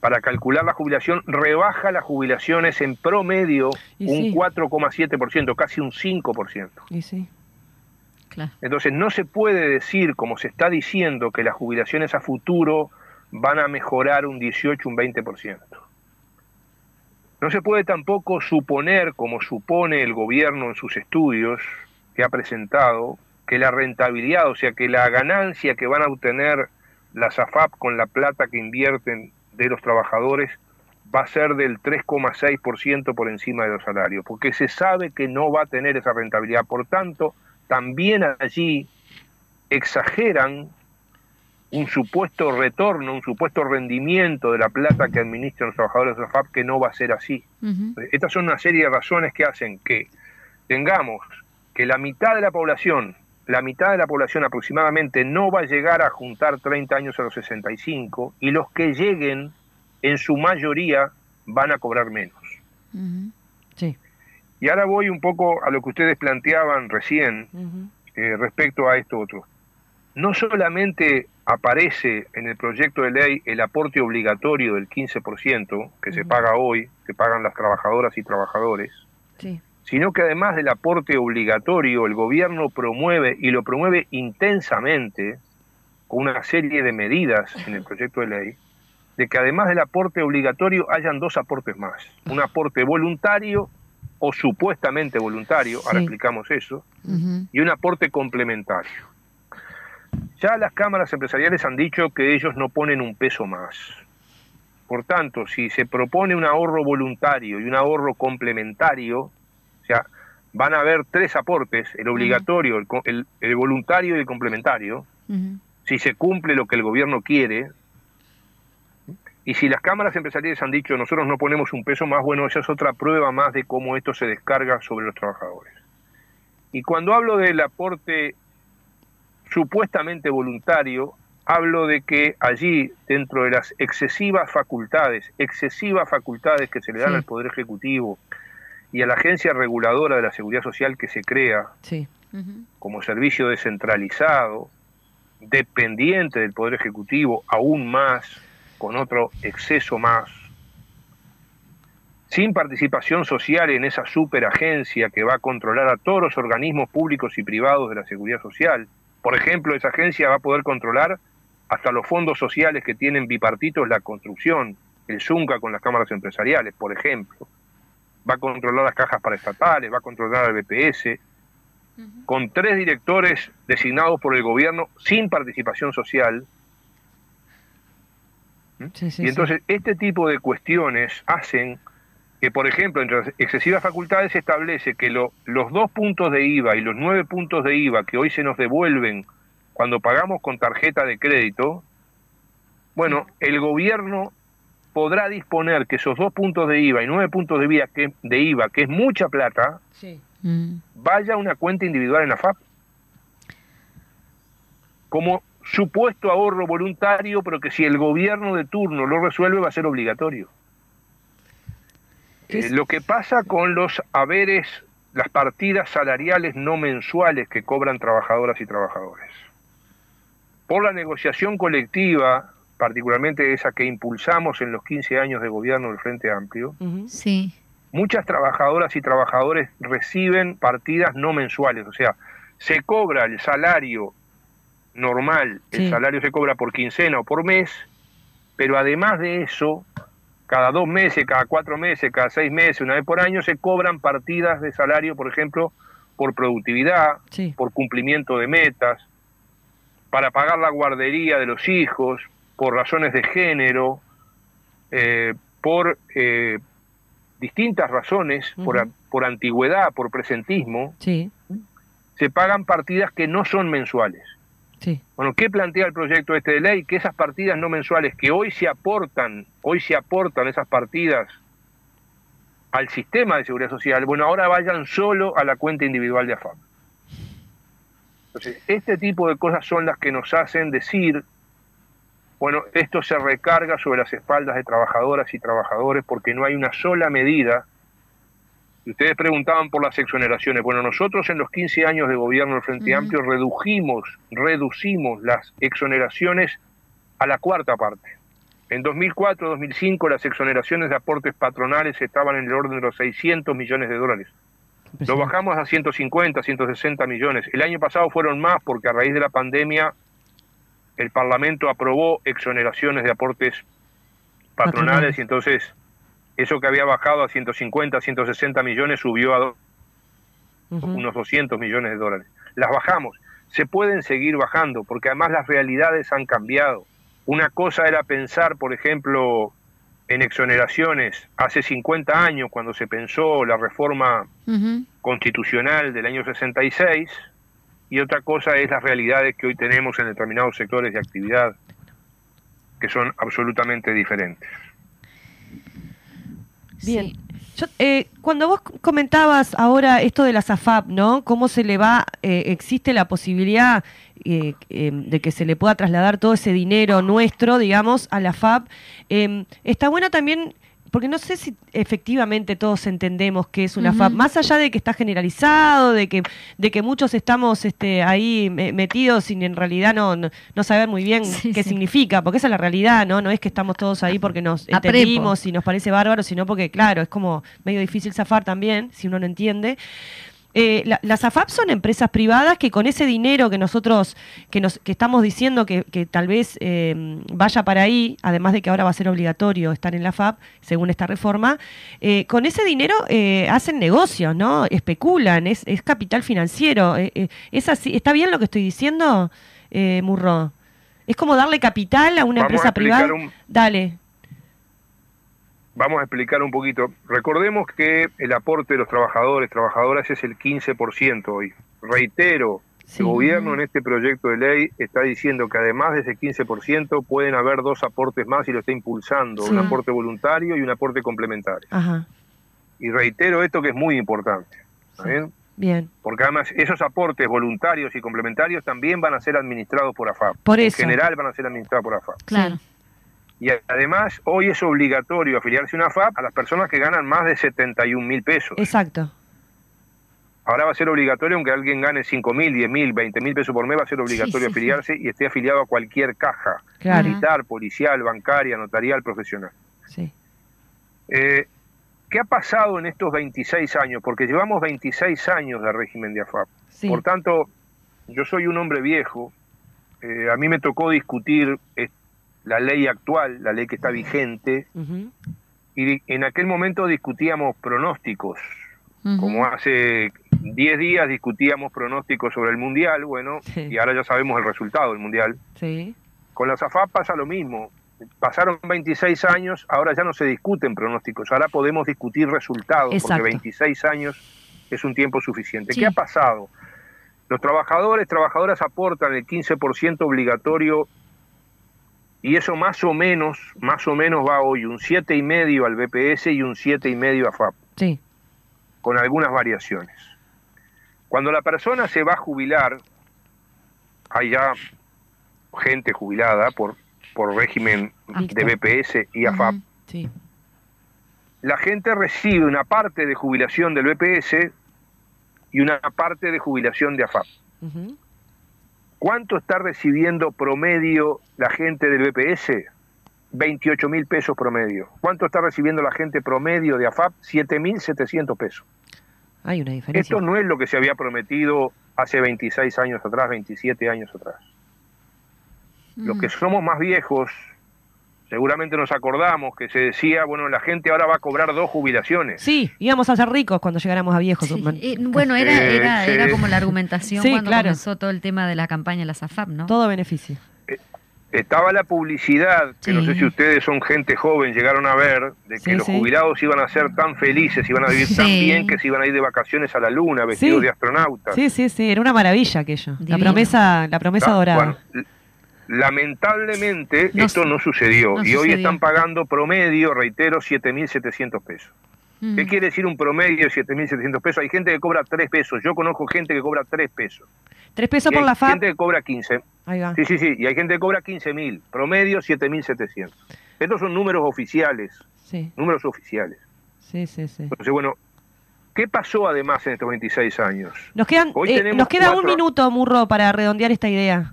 para calcular la jubilación rebaja las jubilaciones en promedio un 4,7%, casi un 5%. Y sí. Entonces no se puede decir, como se está diciendo, que las jubilaciones a futuro van a mejorar un 18, un 20%. No se puede tampoco suponer, como supone el gobierno en sus estudios que ha presentado, que la rentabilidad, o sea, que la ganancia que van a obtener las AFAP con la plata que invierten de los trabajadores va a ser del 3,6% por encima de los salarios, porque se sabe que no va a tener esa rentabilidad. Por tanto, también allí exageran un supuesto retorno, un supuesto rendimiento de la plata que administran los trabajadores de la FAP, que no va a ser así. Estas son una serie de razones que hacen que tengamos que la mitad de la población la mitad de la población aproximadamente no va a llegar a juntar 30 años a los 65 y los que lleguen, en su mayoría, van a cobrar menos. Sí. Y ahora voy un poco a lo que ustedes planteaban recién eh, respecto a esto otro. No solamente aparece en el proyecto de ley el aporte obligatorio del 15% que se paga hoy, que pagan las trabajadoras y trabajadores, sí sino que además del aporte obligatorio, el gobierno promueve y lo promueve intensamente con una serie de medidas en el proyecto de ley, de que además del aporte obligatorio hayan dos aportes más, un aporte voluntario o supuestamente voluntario, ahora explicamos eso, y un aporte complementario. Ya las cámaras empresariales han dicho que ellos no ponen un peso más. Por tanto, si se propone un ahorro voluntario y un ahorro complementario, sea, van a haber tres aportes, el obligatorio, el, voluntario y el complementario, si se cumple lo que el gobierno quiere, y si las cámaras empresariales han dicho nosotros no ponemos un peso más, bueno, esa es otra prueba más de cómo esto se descarga sobre los trabajadores. Y cuando hablo del aporte supuestamente voluntario, hablo de que allí, dentro de las excesivas facultades, excesivas facultades que se le dan al Poder Ejecutivo, y a la agencia reguladora de la seguridad social que se crea como servicio descentralizado, dependiente del Poder Ejecutivo, aún más, con otro exceso más, sin participación social en esa superagencia que va a controlar a todos los organismos públicos y privados de la seguridad social. Por ejemplo, esa agencia va a poder controlar hasta los fondos sociales que tienen bipartitos la construcción, el ZUNCA con las cámaras empresariales, por ejemplo va a controlar las cajas paraestatales, va a controlar el BPS, con tres directores designados por el gobierno sin participación social. ¿Mm? y entonces este tipo de cuestiones hacen que, por ejemplo, entre excesivas facultades se establece que los dos puntos de IVA y los nueve puntos de IVA que hoy se nos devuelven cuando pagamos con tarjeta de crédito, bueno, el gobierno podrá disponer que esos dos puntos de IVA y nueve puntos de, IVA, que, de IVA, que es mucha plata, mm. vaya a una cuenta individual en la FAP. Como supuesto ahorro voluntario, pero que si el gobierno de turno lo resuelve va a ser obligatorio. Eh, lo que pasa con los haberes, las partidas salariales no mensuales que cobran trabajadoras y trabajadores. Por la negociación colectiva, particularmente esa que impulsamos en los 15 años de gobierno del Frente Amplio, sí. muchas trabajadoras y trabajadores reciben partidas no mensuales, o sea, se cobra el salario normal, el salario se cobra por quincena o por mes, pero además de eso, cada dos meses, cada cuatro meses, cada seis meses, una vez por año, se cobran partidas de salario, por ejemplo, por productividad, por cumplimiento de metas, para pagar la guardería de los hijos, por razones de género, eh, por eh, distintas razones, por, por, antigüedad, por presentismo, se pagan partidas que no son mensuales. Bueno, ¿qué plantea el proyecto este de ley? Que esas partidas no mensuales que hoy se aportan, hoy se aportan esas partidas al sistema de seguridad social, bueno, ahora vayan solo a la cuenta individual de AFAP. Entonces, este tipo de cosas son las que nos hacen decir, bueno, esto se recarga sobre las espaldas de trabajadoras y trabajadores porque no hay una sola medida ustedes preguntaban por las exoneraciones. Bueno, nosotros en los 15 años de gobierno del Frente Amplio redujimos, reducimos las exoneraciones a la cuarta parte. En 2004-2005 las exoneraciones de aportes patronales estaban en el orden de los 600 millones de dólares. Lo bajamos a 150, 160 millones. El año pasado fueron más porque a raíz de la pandemia el Parlamento aprobó exoneraciones de aportes patronales. y entonces eso que había bajado a 150, 160 millones subió a unos 200 millones de dólares. Las bajamos. Se pueden seguir bajando porque además las realidades han cambiado. Una cosa era pensar, por ejemplo, en exoneraciones hace 50 años, cuando se pensó la reforma constitucional del año 66, y otra cosa es las realidades que hoy tenemos en determinados sectores de actividad, que son absolutamente diferentes. Bien. Eh, cuando vos comentabas ahora esto de la SAFAP, ¿no? ¿Cómo se le va, eh, existe la posibilidad eh, de que se le pueda trasladar todo ese dinero nuestro, digamos, a la FAP? está bueno también porque no sé si efectivamente todos entendemos que es una FAP, más allá de que está generalizado, de que, de que muchos estamos este, ahí metidos sin en realidad no, no, saber muy bien qué significa, porque esa es la realidad, ¿no? No es que estamos todos ahí porque nos entendimos y nos parece bárbaro, sino porque, claro, es como medio difícil zafar también, si uno no entiende. Eh, las AFAP son empresas privadas que con ese dinero que nosotros, que, nos, que estamos diciendo que, tal vez eh, vaya para ahí, además de que ahora va a ser obligatorio estar en la FAP, según esta reforma, eh, con ese dinero hacen negocios, ¿no? Especulan, es, es capital financiero. ¿Es así? ¿Está bien lo que estoy diciendo, Murro? Es como darle capital a una empresa privada. Dale vamos a explicar un poquito. Recordemos que el aporte de los trabajadores, trabajadoras es el 15% hoy. Reitero, el gobierno en este proyecto de ley está diciendo que además de ese 15% pueden haber dos aportes más y lo está impulsando, un aporte voluntario y un aporte complementario. Y reitero esto que es muy importante. bien? Bien. Porque además esos aportes voluntarios y complementarios también van a ser administrados por AFAP. Por eso. En general van a ser administrados por AFAP. Claro. Y además, hoy es obligatorio afiliarse a una FAP a las personas que ganan más de 71 mil pesos. Exacto. Ahora va a ser obligatorio, aunque alguien gane 5 mil, 10 mil, 20 mil pesos por mes, va a ser obligatorio afiliarse y esté afiliado a cualquier caja, militar, policial, bancaria, notarial, profesional. Sí. Eh, ¿Qué ha pasado en estos 26 años? Porque llevamos 26 años de régimen de AFAP. Por tanto, yo soy un hombre viejo. Eh, a mí me tocó discutir la ley actual, la ley que está vigente, y en aquel momento discutíamos pronósticos, como hace 10 días discutíamos pronósticos sobre el Mundial, bueno, y ahora ya sabemos el resultado del Mundial. Con la SAFAP pasa lo mismo. Pasaron 26 años, ahora ya no se discuten pronósticos, ahora podemos discutir resultados, porque 26 años es un tiempo suficiente. ¿Qué ha pasado? Los trabajadores, trabajadoras aportan el 15% obligatorio y eso más o menos, más o menos va hoy un siete y medio al BPS y un siete y medio a FAP. Sí. Con algunas variaciones. Cuando la persona se va a jubilar, hay ya gente jubilada por, por régimen de BPS y AFAP. Sí. la gente recibe una parte de jubilación del BPS y una parte de jubilación de AFAP. ¿Cuánto está recibiendo promedio la gente del BPS? 28 mil pesos promedio. ¿Cuánto está recibiendo la gente promedio de AFAP? 7 mil 700 pesos. Hay una diferencia. Esto no es lo que se había prometido hace 26 años atrás, 27 años atrás. Los que somos más viejos, seguramente nos acordamos que se decía, bueno, la gente ahora va a cobrar dos jubilaciones. Sí, íbamos a ser ricos cuando llegáramos a viejos. Eh, bueno, era, Eh, era, sí. era como la argumentación Sí, cuando claro. comenzó todo el tema de la campaña de la SAFAP, ¿no? Todo beneficio. Estaba la publicidad, que no Sí. sé si ustedes son gente joven, llegaron a ver, de que Sí, los sí. jubilados iban a ser tan felices, iban a vivir tan Sí. bien que se iban a ir de vacaciones a la luna vestidos Sí. de astronautas. Sí, sí, sí, era una maravilla aquello. La Divino. promesa, la promesa Ah, dorada. bueno, lamentablemente No esto no sucedió no y hoy están pagando promedio, reitero, 7.700 pesos. Mm. ¿Qué quiere decir un promedio de 7.700 pesos? Hay gente que cobra 3 pesos, yo conozco gente que cobra 3 pesos. Tres pesos Y por hay la FAP. gente que cobra 15. Ahí va. Sí, sí, sí, y hay gente que cobra 15.000, promedio 7.700. Estos son números oficiales, Sí, números oficiales. sí, sí, sí. Entonces, bueno, ¿qué pasó además en estos 26 años? Nos, quedan, eh, nos queda un minuto, Murro, para redondear esta idea.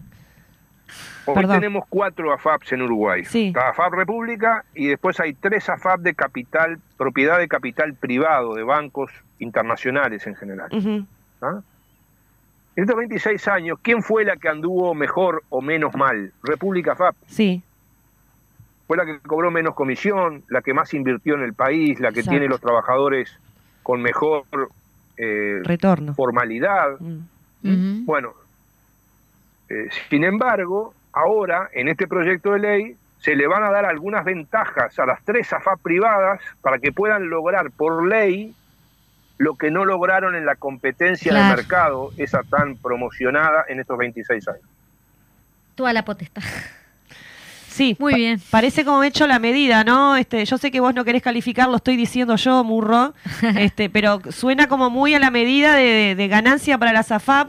Hoy Perdón. tenemos cuatro AFAPs en Uruguay. Sí. Está AFAP República y después hay tres AFAP de capital, propiedad de capital privado, de bancos internacionales en general. ¿ah? En estos 26 años, ¿quién fue la que anduvo mejor o menos mal? República AFAP. Sí, Fue la que cobró menos comisión, la que más invirtió en el país, la que Exacto. tiene los trabajadores con mejor eh, retorno. formalidad. Mm. Bueno, eh, sin embargo, ahora en este proyecto de ley se le van a dar algunas ventajas a las tres AFAP privadas para que puedan lograr por ley lo que no lograron en la competencia Claro. de mercado, esa tan promocionada en estos 26 años. Toda la potestad. Sí, Muy pa- bien. Parece como hecho la medida, ¿no? Este, yo sé que vos no querés calificar, lo estoy diciendo yo, Murro, este, pero suena como muy a la medida de, de ganancia para la SAFAP,